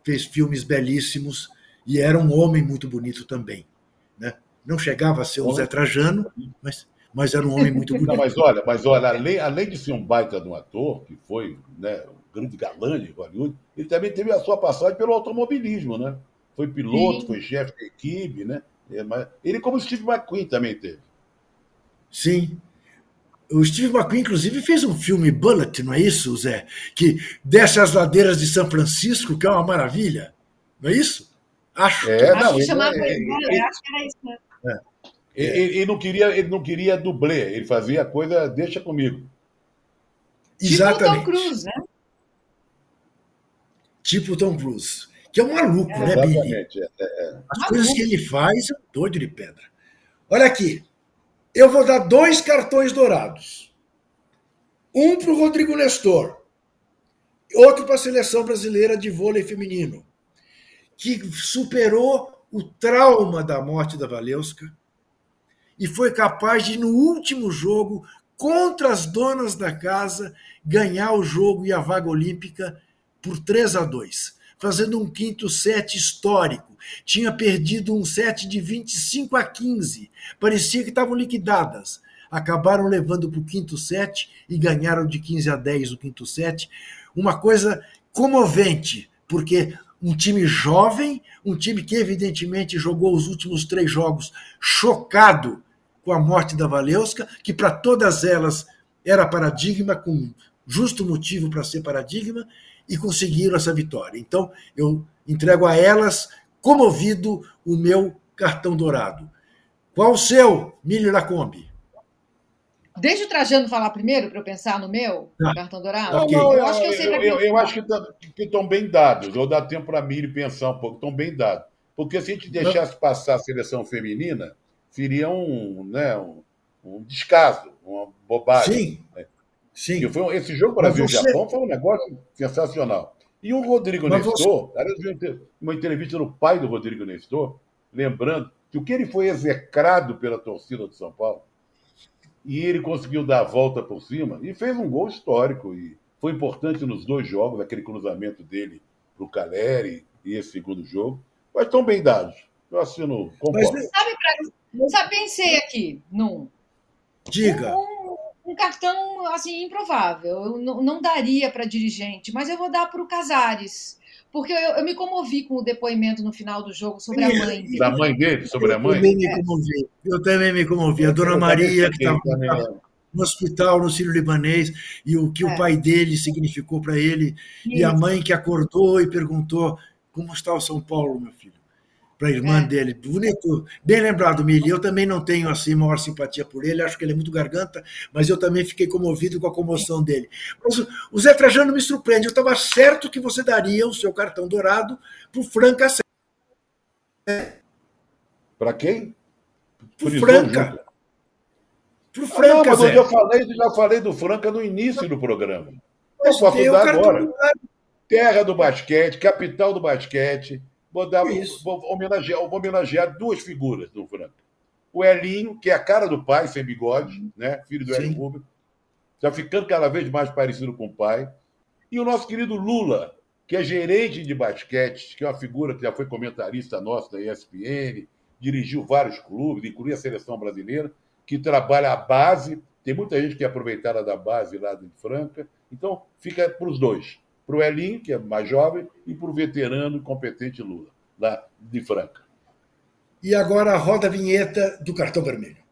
fez filmes belíssimos e era um homem muito bonito também. Né? Não chegava a ser um Zé Trajano, mas, mas era um homem muito bonito. Não, mas olha, mas olha além, além de ser um baita de um ator, que foi né, grande galã de Hollywood, ele também teve a sua passagem pelo automobilismo, né? Foi piloto, Sim. foi chefe de equipe, né? É, ele, como Steve McQueen, também teve. Sim. O Steve McQueen, inclusive, fez um filme Bullet, não é isso, Zé? Que desce as ladeiras de São Francisco, que é uma maravilha. Não é isso? Acho. É, acho não, que chamava ele, ele, acho que era isso, né? É. Ele, ele, não queria, ele não queria dublê, ele fazia a coisa, deixa comigo. Exatamente. Tipo Tom Cruise, né? tipo Tom Cruise, que é um maluco, é, né, Billy? É, é. As coisas que ele faz, é doido de pedra. Olha aqui, eu vou dar dois cartões dourados. Um para o Rodrigo Nestor, outro para a seleção brasileira de vôlei feminino, que superou o trauma da morte da Valeuska e foi capaz de, no último jogo, contra as donas da casa, ganhar o jogo e a vaga olímpica por 3 a 2, fazendo um quinto set histórico. Tinha perdido um set de 25 a 15. Parecia que estavam liquidadas. Acabaram levando para o quinto set e ganharam de 15 a 10 o quinto set. Uma coisa comovente, porque um time jovem, um time que evidentemente jogou os últimos três jogos chocado com a morte da Valeuska, que para todas elas era paradigma, com justo motivo para ser paradigma, e conseguiram essa vitória. Então, eu entrego a elas, comovido, o meu cartão dourado. Qual o seu, Milho Lacombe? Deixa o Trajano falar primeiro para eu pensar no meu ah, cartão dourado. Okay. Não, eu, acho que eu, sei eu, eu, eu acho que tá, estão bem dados. Eu dar tempo para a Miri pensar um pouco. Estão bem dados. Porque se a gente deixasse passar a seleção feminina, seria um, né, um, um descaso, uma bobagem. Sim. Né? Sim. Foi, esse jogo Brasil-Japão você... foi um negócio sensacional. E o Rodrigo Mas Nestor, você... uma entrevista do pai do Rodrigo Nestor, lembrando que o que ele foi execrado pela torcida do São Paulo, e ele conseguiu dar a volta por cima e fez um gol histórico. E foi importante nos dois jogos, aquele cruzamento dele para o Caleri e esse segundo jogo. Mas estão bem dados. Eu assino, concordo. Mas, sabe, pra, sabe, pensei aqui num. Diga. Um, um cartão assim improvável. Eu não, daria para dirigente, mas eu vou dar para o Casares. Porque eu, eu, me comovi com o depoimento no final do jogo sobre a mãe dele. Da mãe dele, sobre a mãe? Eu também me comovi. Eu também me comovi. A dona Maria, que estava no hospital, no Sírio Libanês, e o que é. o pai dele significou para ele, Isso. e a mãe que acordou e perguntou: Como está o São Paulo, meu filho? Para a irmã é. dele. Bonito, bem lembrado, Mili. Eu também não tenho assim maior simpatia por ele, acho que ele é muito garganta, mas eu também fiquei comovido com a comoção dele. Mas o Zé Trajano me surpreende. Eu estava certo que você daria o seu cartão dourado para o Franca. Para quem? Para o Franca. Para o Franca, ah, não, mas Zé. Eu já falei, já falei do Franca no início do programa. Eu posso dar agora. Terra do basquete, capital do basquete Vou, dar, vou, homenagear, vou homenagear duas figuras do Franco. O Elinho, que é a cara do pai, sem bigode, né? filho do Elinho Rubio, já ficando cada vez mais parecido com o pai. E o nosso querido Lula, que é gerente de basquete, que é uma figura que já foi comentarista nossa da ESPN, dirigiu vários clubes, incluindo a seleção brasileira, que trabalha a base. Tem muita gente que é aproveitada da base lá de Franca. Então, fica para os dois para o Elinho, que é mais jovem, e para o veterano e competente Lula, lá de Franca. E agora roda a vinheta do cartão vermelho.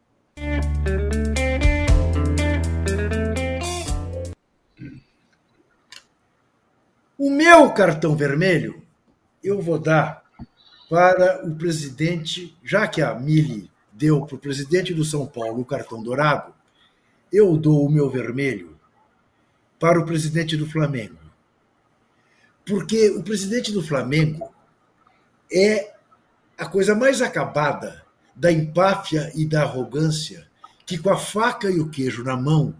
O meu cartão vermelho eu vou dar para o presidente, já que a Mili deu para o presidente do São Paulo o cartão dourado, eu dou o meu vermelho para o presidente do Flamengo. Porque o presidente do Flamengo é a coisa mais acabada da empáfia e da arrogância que, com a faca e o queijo na mão,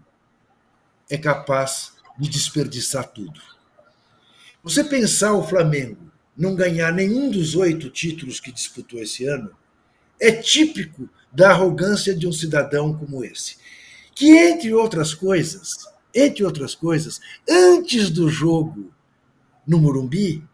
é capaz de desperdiçar tudo. Você pensar o Flamengo não ganhar nenhum dos oito títulos que disputou esse ano é típico da arrogância de um cidadão como esse. Que, entre outras coisas, entre outras coisas, antes do jogo no Morumbi,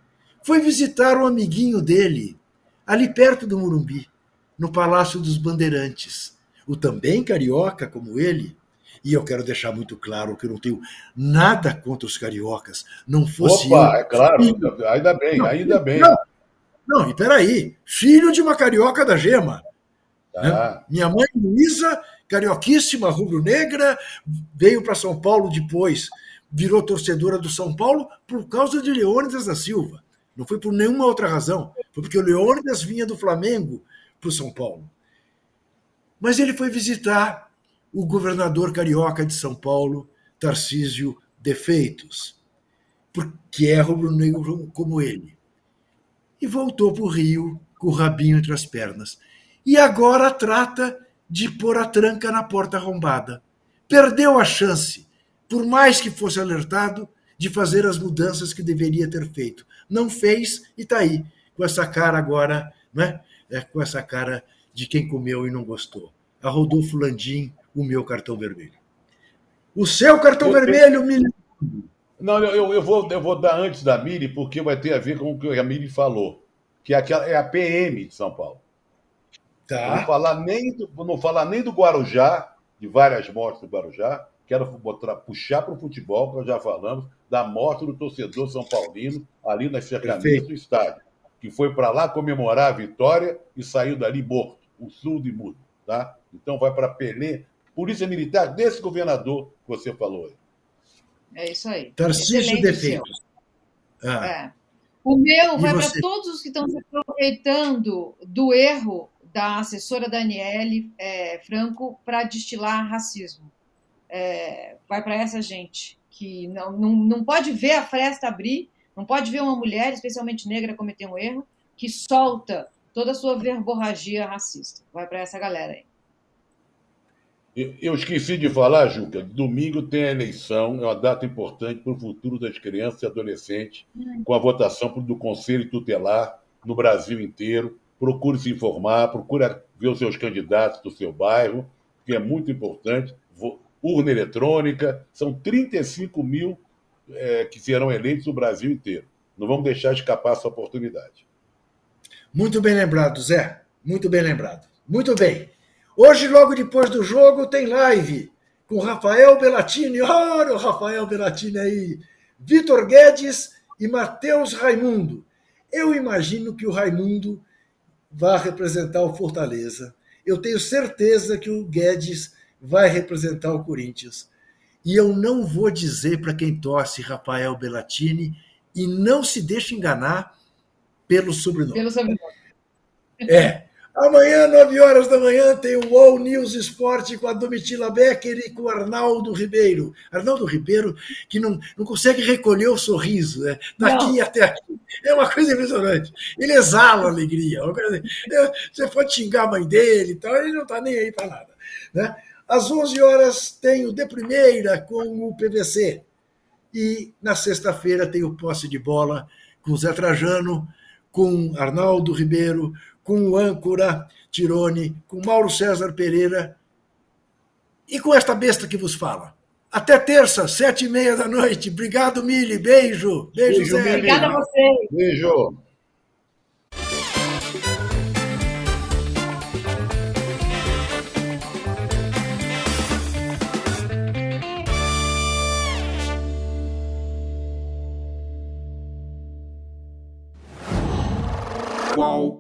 foi visitar um amiguinho dele, ali perto do Morumbi, no Palácio dos Bandeirantes. O também carioca como ele, e eu quero deixar muito claro que eu não tenho nada contra os cariocas. Não fosse Opa, eu, é claro, filho, ainda bem, não, ainda bem. Não, não, e peraí, filho de uma carioca da gema. Tá. Né? Minha mãe Luísa, carioquíssima, rubro-negra, veio para São Paulo depois, virou torcedora do São Paulo por causa de Leônidas da Silva. Não foi por nenhuma outra razão. Foi porque o Leônidas vinha do Flamengo para o São Paulo. Mas ele foi visitar o governador carioca de São Paulo, Tarcísio Defeitos, porque é rubro-negro como ele. E voltou para o Rio com o rabinho entre as pernas. E agora trata de pôr a tranca na porta arrombada. Perdeu a chance, por mais que fosse alertado, de fazer as mudanças que deveria ter feito. Não fez e está aí, com essa cara agora, né? É, com essa cara de quem comeu e não gostou. A Rodolfo Landim o meu cartão vermelho. O seu cartão eu, vermelho, Mili. Não, eu, eu, vou, eu vou dar antes da Mili, porque vai ter a ver com o que a Mili falou, que é, aquela, é a PM de São Paulo. Tá. Não falar, nem do, não falar nem do Guarujá, de várias mortes do Guarujá, quero botar, puxar para o futebol, que nós já falamos, da morte do torcedor São Paulino, ali nas cercanias do estádio, que foi para lá comemorar a vitória e saiu dali morto, um surdo e mudo. Tá? Então vai para Pelé, polícia militar desse governador que você falou. É isso aí. Tarcísio Defeitos. Ah. É. O meu e vai para todos os que estão se aproveitando do erro da assessora Daniele é, Franco para destilar racismo. É, vai para essa gente que não, não, não pode ver a fresta abrir, não pode ver uma mulher, especialmente negra, cometer um erro, que solta toda a sua verborragia racista. Vai para essa galera aí. Eu esqueci de falar, Juca, domingo tem a eleição, é uma data importante para o futuro das crianças e adolescentes, com a votação do Conselho Tutelar no Brasil inteiro. Procure se informar, procure ver os seus candidatos do seu bairro, que é muito importante. Urna eletrônica, são 35 mil é, que serão eleitos no Brasil inteiro. Não vamos deixar escapar essa oportunidade. Muito bem lembrado, Zé. Muito bem lembrado. Muito bem. Hoje, logo depois do jogo, tem live com Rafael Bellatini. Olha o Rafael Bellatini aí. Vitor Guedes e Matheus Raimundo. Eu imagino que o Raimundo vai representar o Fortaleza. Eu tenho certeza que o Guedes vai representar o Corinthians. E eu não vou dizer para quem torce Rafael Bellatini e não se deixe enganar pelo sobrenome. Pelo sobrenome. É. Amanhã, 9 horas da manhã, tem o All News Esporte com a Domitila Becker e com o Arnaldo Ribeiro. Arnaldo Ribeiro, que não, não consegue recolher o sorriso, né? daqui até aqui. É uma coisa impressionante. Ele exala alegria. Assim. Você pode xingar a mãe dele e tal, ele não está nem aí para nada. Né? Às 11 horas tem o De Primeira com o PVC. E na sexta-feira tem o posse de bola com Zé Trajano, com Arnaldo Ribeiro, com o âncora Tirone, com Mauro César Pereira e com esta besta que vos fala. Até terça, sete e meia da noite. Obrigado, Mili. Beijo. Beijo, Beijo Zé. Obrigada a vocês. Beijo. Qual?